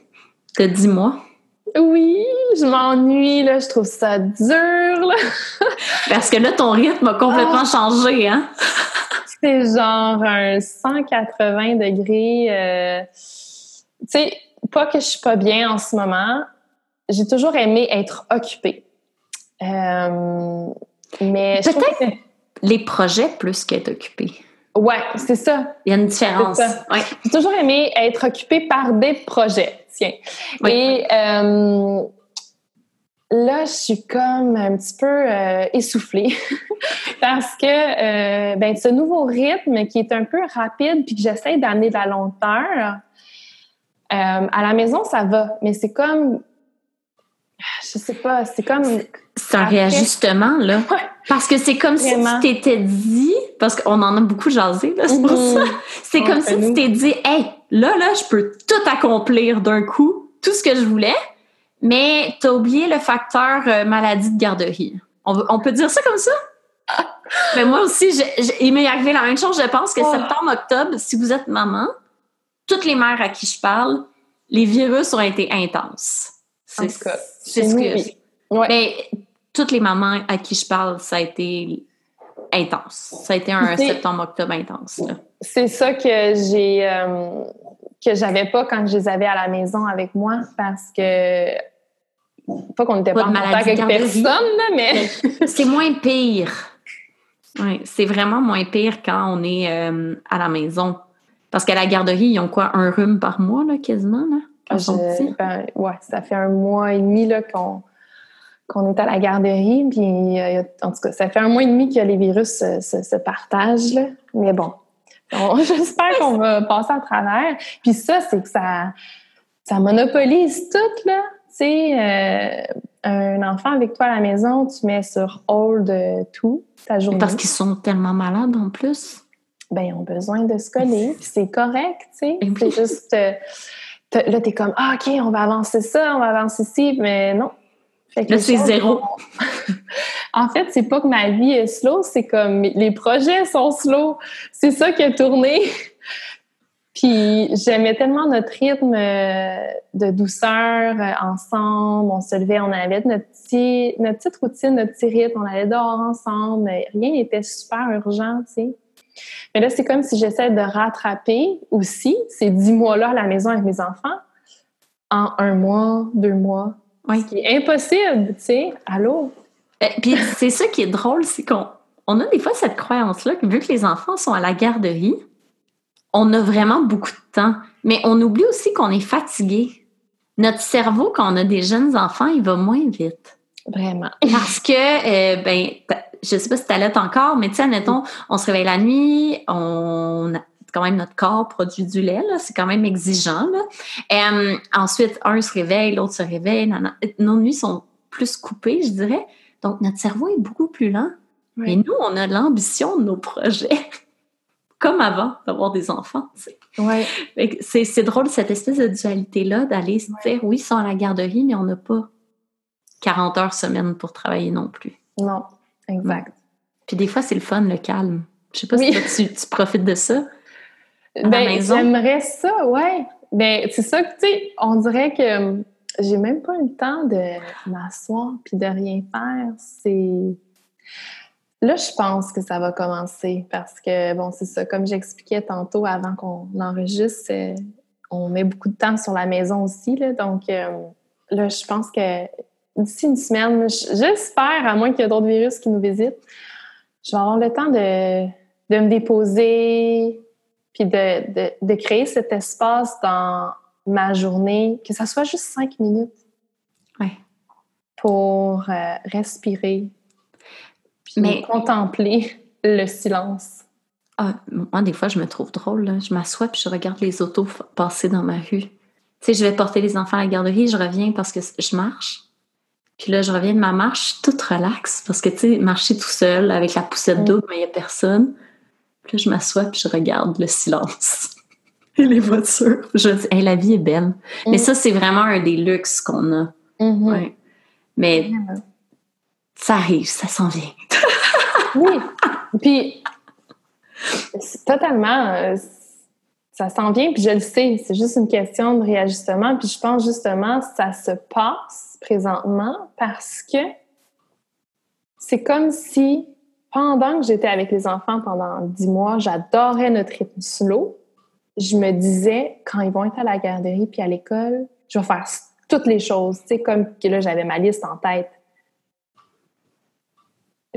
de 10 mois. Oui, je m'ennuie, là. Je trouve ça dur, Parce que là, ton rythme a complètement ah. changé, hein? C'est genre un 180 degrés. Euh, tu sais, pas que je suis pas bien en ce moment. J'ai toujours aimé être occupée. Euh, mais peut-être les projets plus qu'être occupée. Ouais, c'est ça. Il y a une différence. J'ai toujours aimé être occupée par des projets. Tiens. Et euh, là, je suis comme un petit peu euh, essoufflée parce que euh, ben, ce nouveau rythme qui est un peu rapide puis que j'essaie d'amener de la lenteur, à la maison, ça va, mais c'est comme je sais pas, c'est comme. C'est un réajustement, là. Parce que c'est comme si tu t'étais dit, parce qu'on en a beaucoup jasé, là, c'est pour mhm. ça. C'est comme si tu t'es dit, hey, là, là, je peux tout accomplir d'un coup, tout ce que je voulais, mais t'as oublié le facteur euh, maladie de garderie. On, peut dire ça comme ça? mais moi aussi, il m'est arrivé la même chose. Je pense que oh. septembre, octobre, si vous êtes maman, toutes les mères à qui je parle, les virus ont été intenses. C'est ce que. C'est ce que. Mais toutes les mamans à qui je parle, ça a été intense. Ça a été un septembre-octobre intense. C'est ça que j'ai euh, que j'avais pas quand je les avais à la maison avec moi parce que pas qu'on n'était pas, en contact avec personne, mais c'est moins pire. Oui, c'est vraiment moins pire quand on est euh, à la maison. Parce qu'à la garderie, ils ont quoi, un rhume par mois, là, quasiment, là? Ah, ben, ouais, ça fait un mois et demi là, qu'on, qu'on est à la garderie. Puis, euh, en tout cas, ça fait un mois et demi que les virus se, se, partagent. Là. Mais bon, j'espère qu'on va passer à travers. Puis ça, c'est que ça, ça monopolise tout. Là. Tu sais, euh, un enfant avec toi à la maison, tu mets sur hold tout ta journée. Parce qu'ils sont tellement malades en plus. Ben, ils ont besoin de se coller. Puis c'est correct, tu sais. C'est juste... Là, tu es comme, ah, OK, on va avancer ça, on va avancer ci, mais non. là, c'est zéro. en fait, c'est pas que ma vie est slow, c'est comme les projets sont slow. C'est ça qui a tourné. Puis j'aimais tellement notre rythme euh, de douceur euh, ensemble. On se levait, on avait notre, petit, notre petite routine, notre petit rythme. On allait dehors ensemble. Mais rien n'était super urgent, tu sais. Mais là, c'est comme si j'essaie de rattraper aussi ces dix mois-là à la maison avec mes enfants en un mois, deux mois. Oui. Ce qui est impossible, tu sais. Allô? Et eh, puis c'est ça qui est drôle, c'est qu'on on a des fois cette croyance-là que vu que les enfants sont à la garderie, on a vraiment beaucoup de temps. Mais on oublie aussi qu'on est fatigué. Notre cerveau, quand on a des jeunes enfants, il va moins vite. Vraiment. Parce que, euh, ben, je sais pas si tu encore, mais tu sais, admettons, on se réveille la nuit, on quand même notre corps produit du lait, c'est quand même exigeant. Là. ensuite, un se réveille, l'autre se réveille. Nos nuits sont plus coupées, je dirais. Donc, notre cerveau est beaucoup plus lent. Mais nous, on a l'ambition de nos projets. Comme avant d'avoir des enfants. Ouais. C'est drôle, cette espèce de dualité-là, d'aller se dire oui, sont à la garderie, mais on n'a pas 40 heures semaine pour travailler non plus. Non, exact. Puis des fois, c'est le fun, le calme. Je sais pas si tu, profites de ça. Ben, j'aimerais ça, ouais. Ben, c'est ça que, tu sais, on dirait que hum, j'ai même pas le temps de m'asseoir puis de rien faire. C'est. Là, je pense que ça va commencer parce que, bon, c'est ça, comme j'expliquais tantôt avant qu'on enregistre, on met beaucoup de temps sur la maison aussi, là, donc hum, là, je pense que d'ici une semaine, j'espère, à moins qu'il y ait d'autres virus qui nous visitent, je vais avoir le temps de, de me déposer, puis de, de, de, créer cet espace dans ma journée, que ça soit juste cinq minutes. Pour euh, respirer, puis Mais... contempler le silence. Ah, moi, des fois, je me trouve drôle. Je m'assois puis je regarde les autos passer dans ma rue. Tu sais, je vais porter les enfants à la garderie, je reviens parce que je marche. Puis là, je reviens de ma marche toute relaxe parce que, tu sais, marcher tout seul avec la poussette mm. d'eau, mais il n'y a personne. Puis là, je m'assois puis je regarde le silence et les voitures. Je dis, hey, la vie est belle. Mais mm. ça, c'est vraiment un des luxes qu'on a. Mm-hmm. Mais ça arrive, ça s'en vient. oui. Puis, totalement, euh, ça s'en vient, puis je le sais, c'est juste une question de réajustement. Puis je pense justement ça se passe présentement parce que c'est comme si pendant que j'étais avec les enfants pendant dix mois, j'adorais notre rythme slow. Je me disais, quand ils vont être à la garderie puis à l'école, je vais faire toutes les choses. Tu sais, comme que là, j'avais ma liste en tête.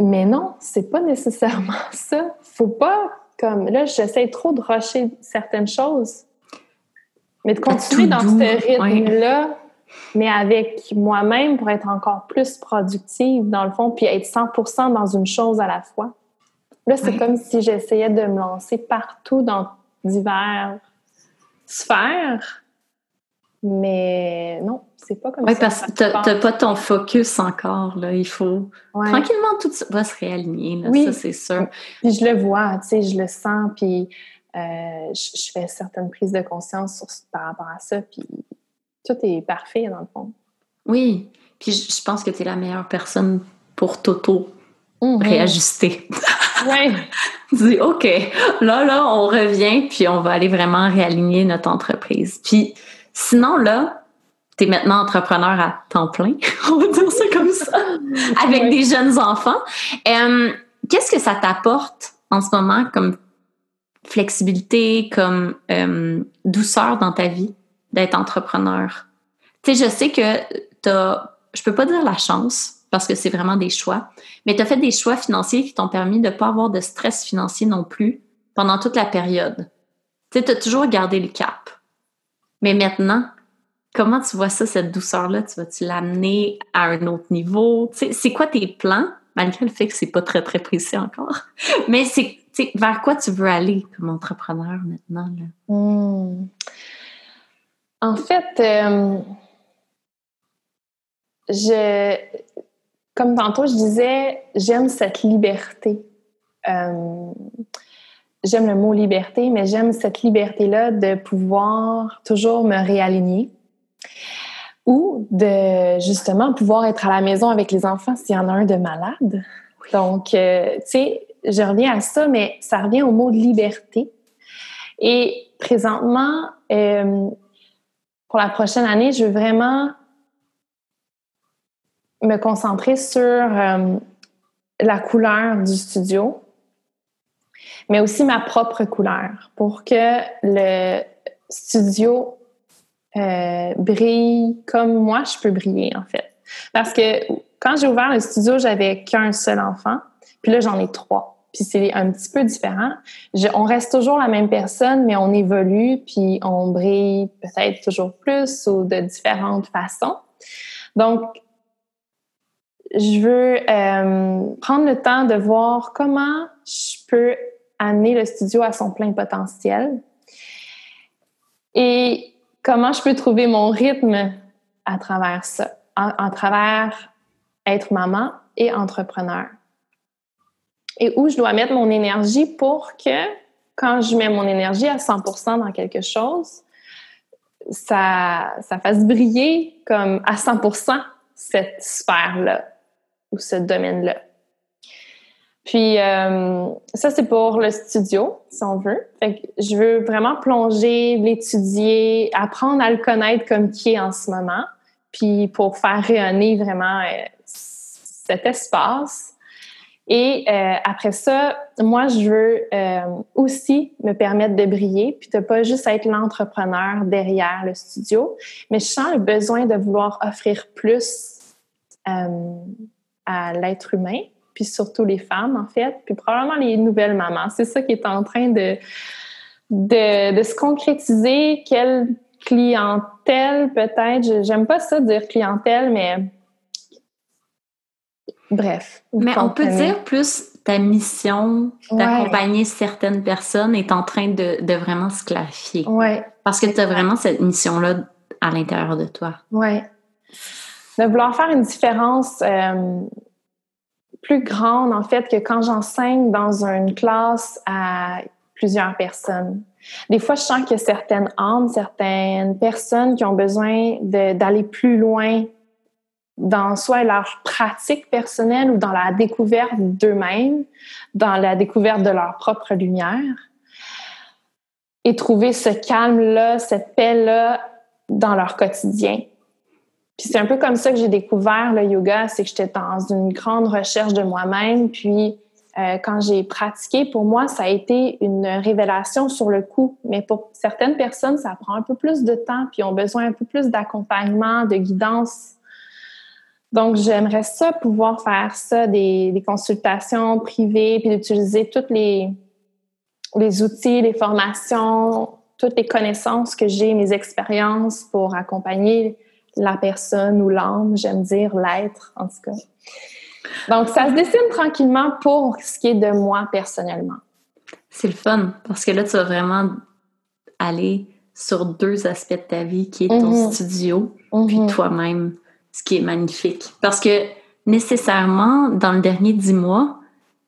Mais non, c'est pas nécessairement ça. Faut pas comme là, j'essaie trop de rusher certaines choses. Mais de continuer dans ce rythme-là, mais avec moi-même pour être encore plus productive, dans le fond, puis être 100% dans une chose à la fois. Là, c'est comme si j'essayais de me lancer partout dans divers sphères mais non, c'est pas comme ça. Oui, parce que tu n'as pas ton focus encore. Là. Il faut tranquillement tout va se réaligner. Là, oui. Ça, c'est sûr. Puis je le vois, tu sais, je le sens. Puis euh, je, fais certaines prises de conscience par rapport à ça. Puis tout est parfait, dans le fond. Oui. Puis je, pense que tu es la meilleure personne pour Toto mm-hmm. réajuster. Oui. dis, OK, là, là, on revient, puis on va aller vraiment réaligner notre entreprise. Puis Sinon, là, tu es maintenant entrepreneur à temps plein, on va dire ça comme ça, avec des jeunes enfants. Qu'est-ce que ça t'apporte en ce moment comme flexibilité, comme douceur dans ta vie? D'être entrepreneur? Tu sais, je sais que tu as, je peux pas dire la chance, parce que c'est vraiment des choix, mais tu as fait des choix financiers qui t'ont permis de ne pas avoir de stress financier non plus pendant toute la période. Tu sais, tu as toujours gardé le cap. Mais maintenant, comment tu vois ça, cette douceur-là? Tu vas-tu l'amener à un autre niveau? c'est quoi tes plans, malgré le fait que c'est pas très, très précis encore? Mais c'est vers quoi tu veux aller comme entrepreneur maintenant? Hmm. En fait, euh, je, comme tantôt je disais, j'aime cette liberté. Euh, j'aime le mot liberté, mais j'aime cette liberté-là de pouvoir toujours me réaligner ou de justement pouvoir être à la maison avec les enfants s'il y en a un de malade. Donc, euh, tu sais, je reviens à ça, mais ça revient au mot de liberté. Et présentement, euh, pour la prochaine année, je veux vraiment me concentrer sur euh, la couleur du studio, mais aussi ma propre couleur pour que le studio euh, brille comme moi je peux briller en fait. Parce que quand j'ai ouvert le studio, j'avais qu'un seul enfant, puis là j'en ai trois. Puis c'est un petit peu différent. on reste toujours la même personne, mais on évolue, puis on brille peut-être toujours plus ou de différentes façons. Donc, je veux euh, prendre le temps de voir comment je peux amener le studio à son plein potentiel. Et comment je peux trouver mon rythme à travers ça, à travers être maman et entrepreneur. Et où je dois mettre mon énergie pour que quand je mets mon énergie à 100% dans quelque chose, ça, ça fasse briller comme à 100% cette sphère-là ou ce domaine-là. Puis euh, ça, c'est pour le studio, si on veut. je veux vraiment plonger, l'étudier, apprendre à le connaître comme qui est en ce moment, puis pour faire rayonner vraiment euh, cet espace. Et euh, après ça, moi, je veux aussi me permettre de briller, puis de pas juste être l'entrepreneur derrière le studio, mais je sens le besoin de vouloir offrir plus à l'être humain puis surtout les femmes, en fait, puis probablement les nouvelles mamans. C'est ça qui est en train de, de, se concrétiser. Quelle clientèle, peut-être? J'aime pas ça dire clientèle, mais bref. Mais on peut dire plus ta mission d'accompagner certaines personnes est en train de, de vraiment se clarifier. Ouais. Parce que tu as vraiment cette mission-là à l'intérieur de toi. Oui. De vouloir faire une différence. Euh, plus grande, en fait, que quand j'enseigne dans une classe à plusieurs personnes. Des fois, je sens qu'il y a certaines âmes, certaines personnes qui ont besoin d'aller plus loin dans soit leur pratique personnelle ou dans la découverte d'eux-mêmes, dans la découverte de leur propre lumière, et trouver ce calme-là, cette paix-là dans leur quotidien. Puis c'est un peu comme ça que j'ai découvert le yoga, c'est que j'étais dans une grande recherche de moi-même. Puis euh, quand j'ai pratiqué, pour moi, ça a été une révélation sur le coup. Mais pour certaines personnes, ça prend un peu plus de temps, puis ont besoin un peu plus d'accompagnement, de guidance. Donc, j'aimerais ça, pouvoir faire ça, des, des consultations privées, puis d'utiliser tous les, les outils, les formations, toutes les connaissances que j'ai, mes expériences pour accompagner la personne ou l'âme, j'aime dire l'être en tout cas. Donc, ça se dessine tranquillement pour ce qui est de moi personnellement. C'est le fun parce que là, tu vas vraiment aller sur deux aspects de ta vie qui est ton mm-hmm. studio puis mm-hmm. toi-même, ce qui est magnifique. Parce que nécessairement, dans le dernier dix mois,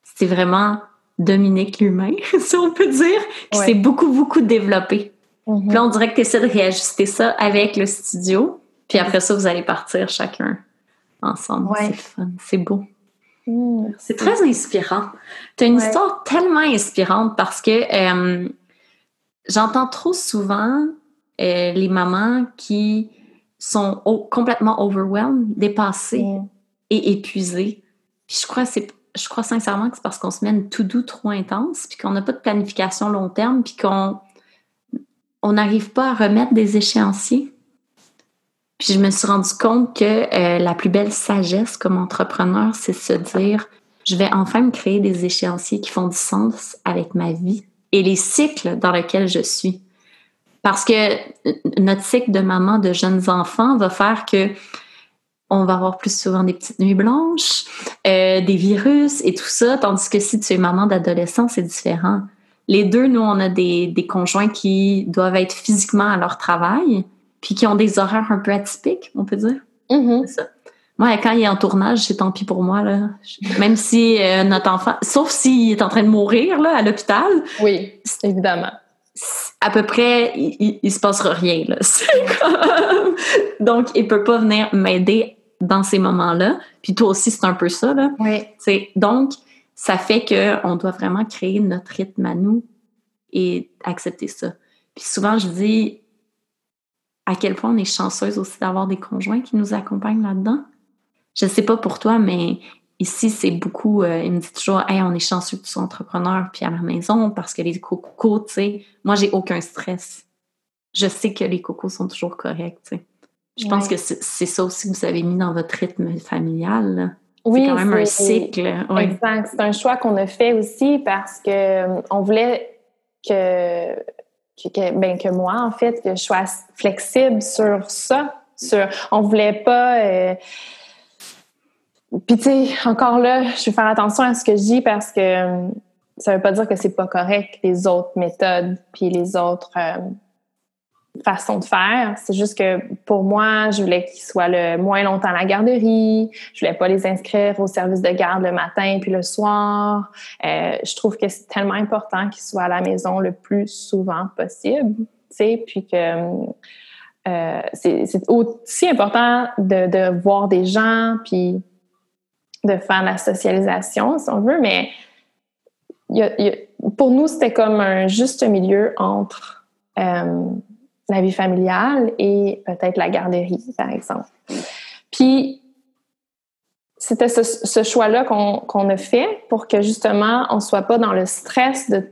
c'est vraiment Dominique l'humain, si on peut dire, qui s'est beaucoup, beaucoup développé. Mm-hmm. Puis là, on dirait que tu essaies de réajuster ça avec le studio. Puis après ça, vous allez partir chacun ensemble. C'est fun, c'est beau. Mmh, c'est très inspirant. Tu as une histoire tellement inspirante parce que euh, j'entends trop souvent euh, les mamans qui sont complètement overwhelmed, dépassées mmh. et épuisées. Puis je crois, je crois sincèrement que c'est parce qu'on se met tout doux trop intense, puis qu'on n'a pas de planification long terme, puis qu'on on n'arrive pas à remettre des échéanciers. Puis je me suis rendu compte que euh, la plus belle sagesse comme entrepreneur, c'est se dire, je vais enfin me créer des échéanciers qui font du sens avec ma vie et les cycles dans lesquels je suis. Parce que notre cycle de maman de jeunes enfants va faire que on va avoir plus souvent des petites nuits blanches, euh, des virus et tout ça, tandis que si tu es maman d'adolescent, c'est différent. Les deux, nous, on a des, des conjoints qui doivent être physiquement à leur travail, puis qui ont des horaires un peu atypiques, on peut dire. Mm-hmm. ça. Moi, quand il est en tournage, c'est tant pis pour moi. Là. Même si euh, notre enfant, sauf s'il est en train de mourir là, à l'hôpital. Oui, évidemment. À peu près, il, il, se passera rien. Là. Comme... Donc, il peut pas venir m'aider dans ces moments-là. Puis toi aussi, c'est un peu ça. Là. Oui. donc, ça fait qu'on doit vraiment créer notre rythme à nous et accepter ça. Puis souvent, je dis, à quel point on est chanceuse aussi d'avoir des conjoints qui nous accompagnent là-dedans. Je ne sais pas pour toi, mais ici, c'est beaucoup. Euh, il me dit toujours, hey, on est chanceux que tu sois entrepreneur puis à la maison parce que les cocos, tu sais, moi, j'ai aucun stress. Je sais que les cocos sont toujours corrects, tu sais. Je pense que c'est ça aussi que vous avez mis dans votre rythme familial. Oui, c'est quand même un cycle. Exact. C'est un choix qu'on a fait aussi parce que euh, on voulait que que, ben, que moi, en fait, que je sois flexible sur ça. Sur, on voulait pas. Euh, puis, tu sais, encore là, je vais faire attention à ce que je dis parce que ça veut pas dire que c'est pas correct les autres méthodes puis les autres euh, façons de faire. C'est juste que pour moi, je voulais qu'ils soient le moins longtemps à la garderie. Je voulais pas les inscrire au service de garde le matin puis le soir. Euh, je trouve que c'est tellement important qu'ils soient à la maison le plus souvent possible. Tu sais, puis que euh, c'est aussi important de, de, voir des gens puis de faire la socialisation, si on veut, mais pour nous, c'était comme un juste milieu entre euh, la vie familiale et peut-être la garderie, par exemple. Puis, c'était ce, choix-là qu'on a fait pour que justement, on ne soit pas dans le stress de,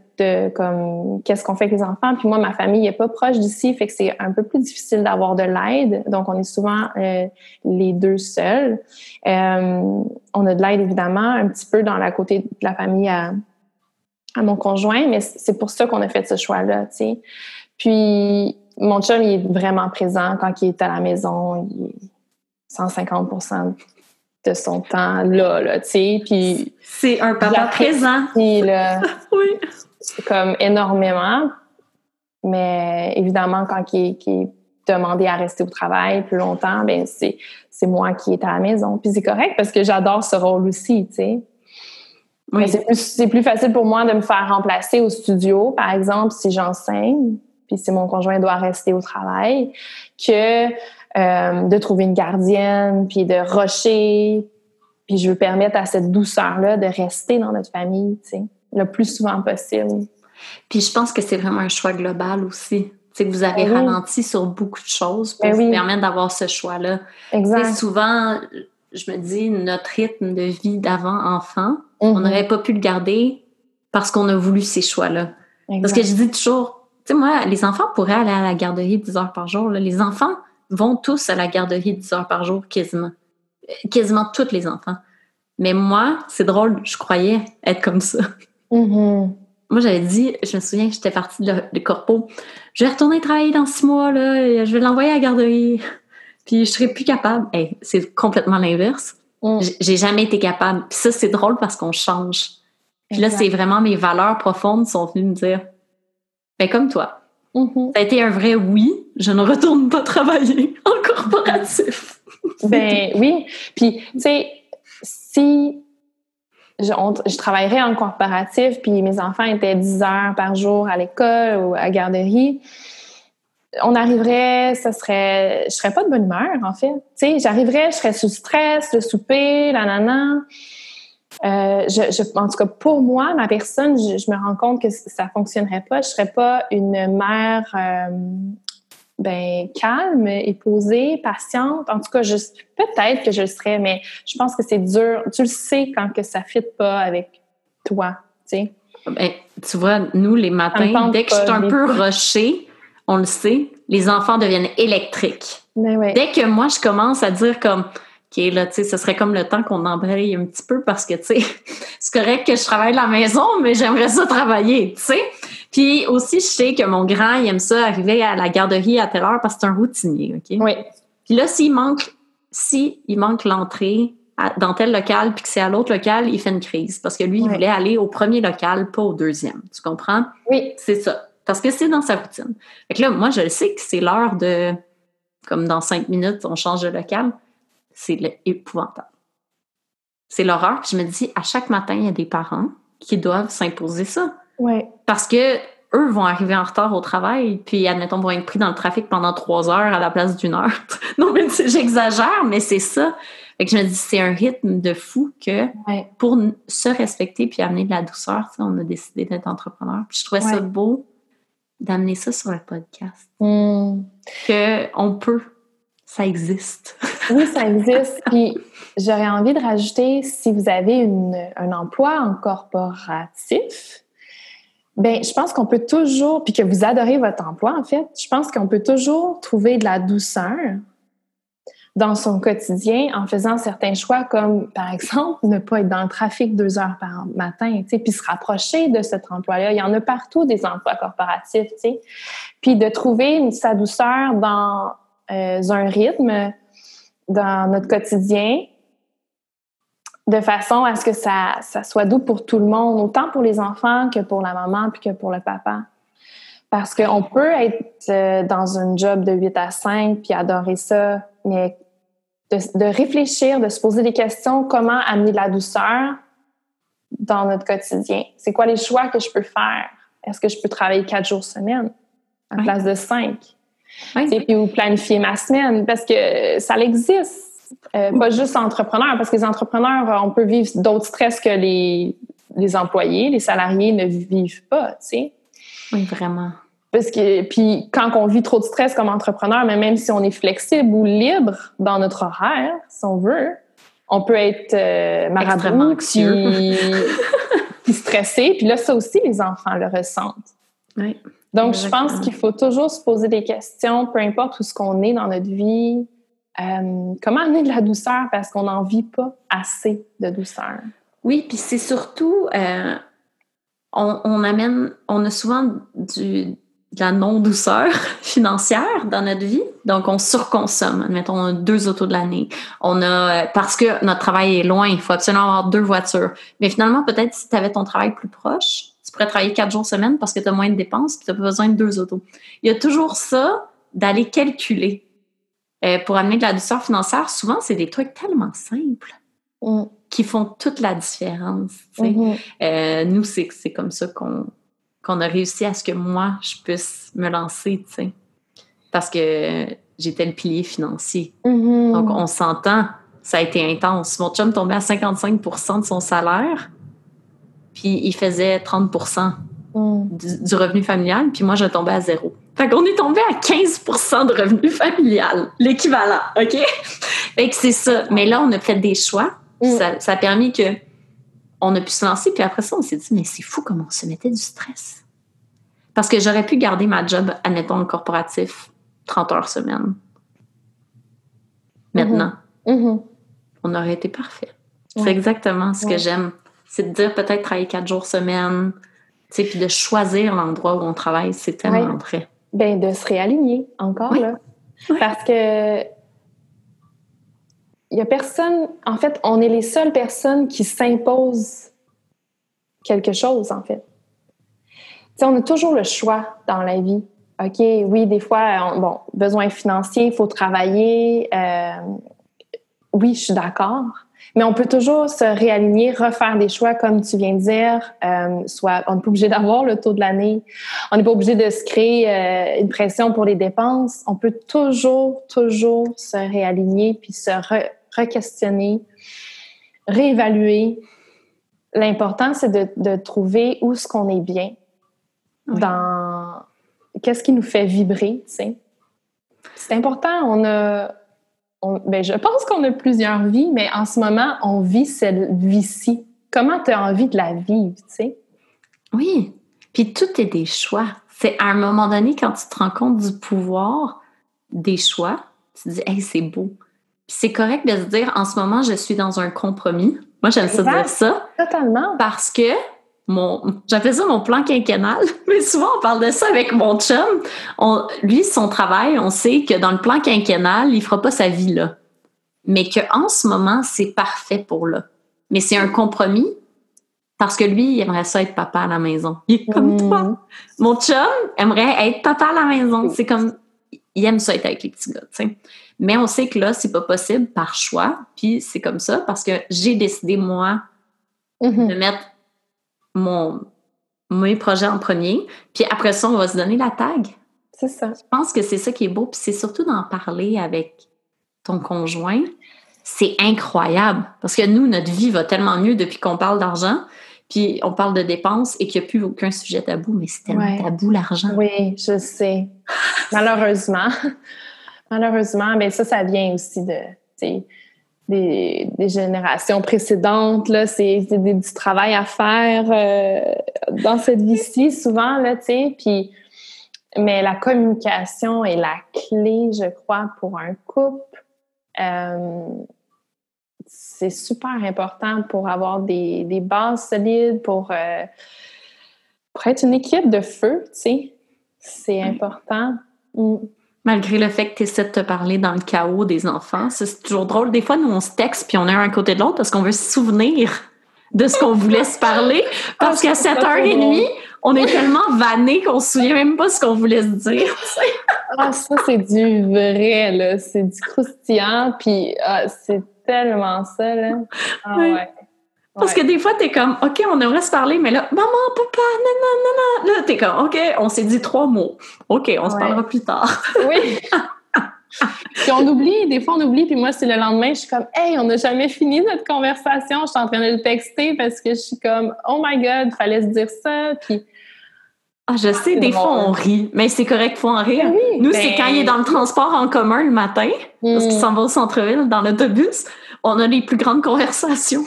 comme qu'est-ce qu'on fait avec les enfants. Puis moi, ma famille n'est pas proche d'ici, fait que c'est un peu plus difficile d'avoir de l'aide. Donc, on est souvent euh, les deux seuls. Euh, on a de l'aide, évidemment, un petit peu dans la côté de la famille à, à mon conjoint, mais c'est pour ça qu'on a fait ce choix-là, tu sais. Puis, mon chum, il est vraiment présent quand il est à la maison. Il est 150% de son temps là, là tu sais. Puis... C'est un papa présent. Là, oui. Comme énormément. Mais évidemment, quand il est, demandé à rester au travail plus longtemps, ben c'est, moi qui est à la maison. Puis c'est correct parce que j'adore ce rôle aussi, tu sais. Oui. c'est plus, facile pour moi de me faire remplacer au studio, par exemple, si j'enseigne, puis si mon conjoint doit rester au travail, que euh, de trouver une gardienne, puis de rusher. Puis je veux permettre à cette douceur-là de rester dans notre famille, tu sais, le plus souvent possible. Puis je pense que c'est vraiment un choix global aussi. C'est que vous avez ben ralenti sur beaucoup de choses pour ben vous permettre d'avoir ce choix-là. Exact. souvent, je me dis, notre rythme de vie d'avant enfant, on mhm. n'aurait pas pu le garder parce qu'on a voulu ces choix-là. Parce que je dis toujours, tu sais, moi, les enfants pourraient aller à la garderie 10 heures par jour. Les enfants vont tous à la garderie 10 heures par jour, quasiment. Quasiment tous les enfants. Mais moi, c'est drôle, je croyais être comme ça. Mhm. Moi, j'avais dit, je me souviens que j'étais partie de, de corpo, je vais retourner travailler dans six mois, là, je vais l'envoyer à la garderie puis je serais plus capable. c'est complètement l'inverse. Mm. J'ai jamais été capable. Puis ça, c'est drôle parce qu'on change. Puis là, c'est vraiment mes valeurs profondes sont venues me dire, ben comme toi. Mm-hmm. Ça a été un vrai oui, je ne retourne pas travailler en corporatif. ben oui. Puis, tu sais, si je, je, travaillerais en corporatif, puis mes enfants étaient 10 heures par jour à l'école ou à garderie, on arriverait, ça serait, je serais pas de bonne humeur en fait. Tu sais, j'arriverais, je serais sous stress, le souper, la nana. Euh, je, en tout cas, pour moi, ma personne, je, me rends compte que ça fonctionnerait pas. Je serais pas une mère euh, ben, calme et posée, patiente. En tout cas, peut-être que je le serais, mais je pense que c'est dur. Tu le sais quand que ça fit pas avec toi, tu sais. Ben, tu vois, nous, les matins, dès que je suis un peu rushée, on le sait, les enfants deviennent électriques. Ben Dès que moi, je commence à dire comme, OK, là, tu sais, ce serait comme le temps qu'on embraye un petit peu parce que, tu sais, c'est correct que je travaille à la maison, mais j'aimerais ça travailler, tu sais. Puis aussi, je sais que mon grand, il aime ça arriver à la garderie à telle heure parce que c'est un routinier, OK? Oui. Puis là, s'il manque, si il manque l'entrée dans tel local puis que c'est à l'autre local, il fait une crise parce que lui, il voulait aller au premier local, pas au deuxième. Tu comprends? Oui. C'est ça. Parce que c'est dans sa routine. Fait que là, moi, je le sais que c'est l'heure de, comme dans cinq minutes, on change de local. C'est épouvantable. C'est l'horreur. Puis je me dis, à chaque matin, il y a des parents qui doivent s'imposer ça. Ouais. Parce que eux vont arriver en retard au travail, puis admettons, vont être pris dans le trafic pendant trois heures à la place d'une heure. non, mais j'exagère, mais c'est ça. Fait que je me dis, c'est un rythme de fou que pour se respecter puis amener de la douceur, on a décidé d'être entrepreneur. Puis je trouvais ça beau d'amener ça sur le podcast. Hmm. Que on peut, ça existe. oui, ça existe. Puis j'aurais envie de rajouter, si vous avez un emploi en corporatif, ben je pense qu'on peut toujours, puis que vous adorez votre emploi en fait, je pense qu'on peut toujours trouver de la douceur dans son quotidien en faisant certains choix comme, par exemple, ne pas être dans le trafic deux heures par matin, puis se rapprocher de cet emploi-là. Il y en a partout des emplois corporatifs. Puis de trouver sa douceur dans euh, un rythme, dans notre quotidien, de façon à ce que ça, ça soit doux pour tout le monde, autant pour les enfants que pour la maman puis que pour le papa. Parce qu'on peut être euh, dans un job de 8 à 5 puis adorer ça, mais de, de, réfléchir, de se poser des questions, comment amener de la douceur dans notre quotidien? C'est quoi les choix que je peux faire? Est-ce que je peux travailler quatre jours semaine à place de cinq? Et puis, ou planifier ma semaine, parce que ça existe. Euh, pas juste entrepreneurs, parce que les entrepreneurs, on peut vivre d'autres stress que les, les employés, les salariés ne vivent pas, tu sais. Oui, vraiment. Parce que, puis quand on vit trop de stress comme entrepreneur, mais même si on est flexible ou libre dans notre horaire, si on veut, on peut être euh, marabout, puis, puis stressé. Puis là, ça aussi, les enfants le ressentent. Oui. Donc, je pense qu'il faut toujours se poser des questions, peu importe où ce qu'on est dans notre vie. Euh, comment amener de la douceur parce qu'on n'en vit pas assez de douceur? Oui, puis c'est surtout, euh, on, on, amène, on a souvent du, de la non-douceur financière dans notre vie. Donc, on surconsomme. Admettons, on a deux autos de l'année. On a, parce que notre travail est loin, il faut absolument avoir deux voitures. Mais finalement, peut-être si tu avais ton travail plus proche, tu pourrais travailler quatre jours semaine parce que tu as moins de dépenses et tu as besoin de deux autos. Il y a toujours ça d'aller calculer. Euh, pour amener de la douceur financière, souvent, c'est des trucs tellement simples mm. qui font toute la différence. Mm-hmm. Euh, nous, c'est comme ça qu'on qu'on a réussi à ce que moi, je puisse me lancer. Parce que j'étais le pilier financier. Mm-hmm. Donc, on s'entend, ça a été intense. Mon chum tombait à 55% de son salaire, puis il faisait 30 mm. du, du, revenu familial, puis moi, je tombais à zéro. Fait qu'on est tombé à 15% de revenu familial, l'équivalent, OK? Fait que c'est ça. Mais là, on a fait des choix. Mm. Ça, ça a permis que on a pu se lancer, puis après ça, on s'est dit, mais c'est fou comment on se mettait du stress. Parce que j'aurais pu garder ma job, admettons, le corporatif, 30 heures semaine. Maintenant, mm-hmm. on aurait été parfait. C'est exactement ce que j'aime. C'est de dire peut-être travailler quatre jours semaine, tu sais, puis de choisir l'endroit où on travaille, c'est tellement ouais. vrai. Ben, de se réaligner, encore, Oui. là. Oui. Parce que il y a personne, en fait, on est les seules personnes qui s'imposent quelque chose, en fait. Tu sais, on a toujours le choix dans la vie. OK, oui, des fois, on, bon, besoin financier, il faut travailler. Euh, oui, je suis d'accord. Mais on peut toujours se réaligner, refaire des choix, comme tu viens de dire. Euh, soit, on n'est pas obligé d'avoir le taux de l'année. On n'est pas obligé de se créer euh, une pression pour les dépenses. On peut toujours, toujours se réaligner puis se re, re-questionner, réévaluer. L'important, c'est de, de, trouver où est-ce qu'on est bien Oui. dans qu'est-ce qui nous fait vibrer, tu sais. C'est important, on a on, ben, je pense qu'on a plusieurs vies, mais en ce moment, on vit cette vie-ci. Comment tu as envie de la vivre, tu sais? Oui. Puis tout est des choix. C'est à un moment donné, quand tu te rends compte du pouvoir des choix, tu te dis, hey, c'est beau. Puis c'est correct de se dire, en ce moment, je suis dans un compromis. Moi, j'aime ça dire ça. Totalement. Parce que mon, j'appelle ça mon plan quinquennal, mais souvent on parle de ça avec mon chum. On, lui, son travail, on sait que dans le plan quinquennal, il fera pas sa vie là. Mais qu'en ce moment, c'est parfait pour là. Mais c'est un compromis parce que lui, il aimerait ça être papa à la maison. Il est comme Mmh. toi. Mon chum aimerait être papa à la maison. C'est comme, il aime ça être avec les petits gars, tu sais. Mais on sait que là, c'est pas possible par choix. Puis c'est comme ça parce que j'ai décidé, moi, Mhm. de mettre mon, mes projets en premier. Puis après ça, on va se donner la tag. C'est ça. Je pense que c'est ça qui est beau. Puis c'est surtout d'en parler avec ton conjoint. C'est incroyable. Parce que nous, notre vie va tellement mieux depuis qu'on parle d'argent. Puis on parle de dépenses et qu'il n'y a plus aucun sujet tabou. Mais c'est tellement Ouais. tabou, l'argent. Oui, je sais. Malheureusement. Malheureusement, mais ça, ça vient aussi de, des, des générations précédentes. Là, c'est du travail à faire euh, dans cette vie-ci, souvent, là, tu sais. Puis, mais la communication est la clé, je crois, pour un couple. Euh, c'est super important pour avoir des, des bases solides, pour, euh, pour être une équipe de feu, tu sais. C'est important. Mm. Malgré le fait que tu essaies de te parler dans le chaos des enfants, c'est toujours drôle. Des fois, nous, on se texte puis on est un à côté de l'autre parce qu'on veut se souvenir de ce qu'on voulait se parler. Parce qu'à 7h30, on est tellement vanné qu'on se souvient même pas ce qu'on voulait se dire. ah, ça, c'est du vrai, là. C'est du croustillant, puis ah, c'est tellement ça, là. Ah, ouais. Parce que des fois, t'es comme, OK, on aimerait se parler, mais là, maman, papa, non, non, non, non. Là, t'es comme, OK, on s'est dit trois mots. OK, on se parlera plus tard. Oui. puis on oublie, des fois on oublie, puis moi, c'est le lendemain, je suis comme, hey, on n'a jamais fini notre conversation. Je suis en train de le texter parce que je suis comme, oh my God, fallait se dire ça. Puis. Ah, je sais, des fois on rit, mais c'est correct, faut en rire. Ben Nous, c'est ben quand il est dans le transport en commun le matin, parce qu'il hmm. s'en va au centre-ville, dans l'autobus, on a les plus grandes conversations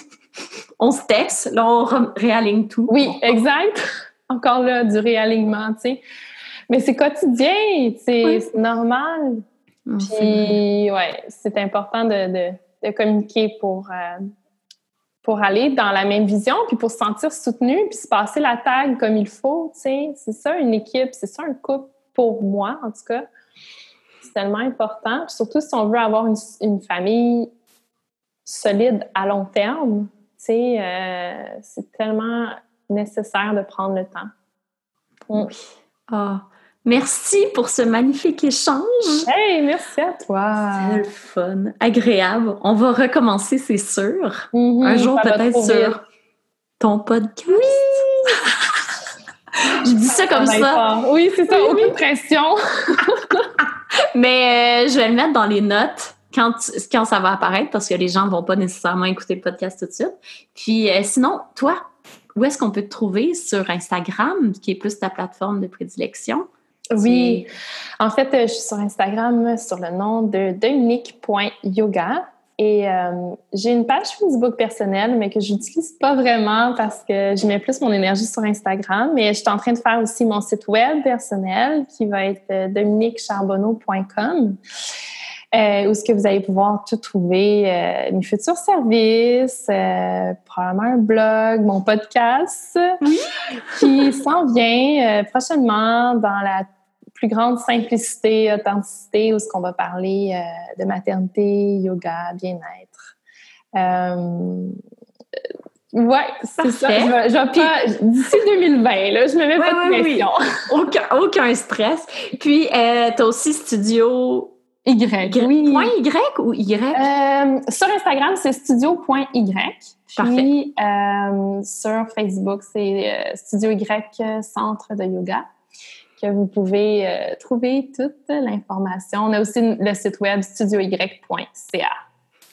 on se texte, là, on réaligne tout. Oui, exact. Encore là, du réalignement, tu sais. Mais c'est quotidien, c'est normal. Puis, ouais, c'est important de, communiquer pour, euh, pour aller dans la même vision, puis pour se sentir soutenu, puis se passer la tag comme il faut, tu sais. C'est ça une équipe, c'est ça un couple pour moi, en tout cas. C'est tellement important. surtout si on veut avoir une, une famille solide à long terme, euh, c'est tellement nécessaire de prendre le temps. Oui. Ah, merci pour ce magnifique échange. Hey, merci à toi. C'est le fun, agréable. On va recommencer, c'est sûr. Mm-hmm, Un jour peut-être sur ton podcast. Oui. je dis ça comme ça. Oui, c'est ça, aucune pression. Mais euh, je vais le mettre dans les notes quand, quand ça va apparaître, parce que les gens ne vont pas nécessairement écouter le podcast tout de suite. Puis euh, sinon, toi, où est-ce qu'on peut te trouver sur Instagram, qui est plus ta plateforme de prédilection? Oui, en fait, je suis sur Instagram sur le nom de Dominique.yoga et euh, j'ai une page Facebook personnelle, mais que je n'utilise pas vraiment parce que je mets plus mon énergie sur Instagram. Mais je suis en train de faire aussi mon site web personnel qui va être euh, dominiquecharbonneau.com euh, où ce que vous allez pouvoir tout trouver, euh, mes futurs services, euh, probablement un blog, mon podcast, qui s'en vient euh, prochainement dans la plus grande simplicité, authenticité, où ce qu'on va parler euh, de maternité, yoga, bien-être. Ouais, c'est ça. Je vais, je vais pas d'ici 2020 là, je me mets pas de pression. Aucun, aucun stress. Puis euh, tu as aussi studio y. Oui. Point Y ou Y? Euh, sur Instagram, c'est studio.y. Puis euh, sur Facebook, c'est euh, Studio Y Centre de Yoga que vous pouvez trouver toute l'information. On a aussi le site web studioy.ca.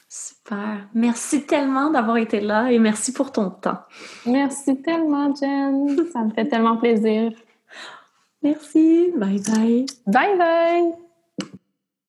Super. Merci tellement d'avoir été là et merci pour ton temps. Merci tellement, Jen. Ça me fait tellement plaisir. Merci. Bye bye. Bye bye.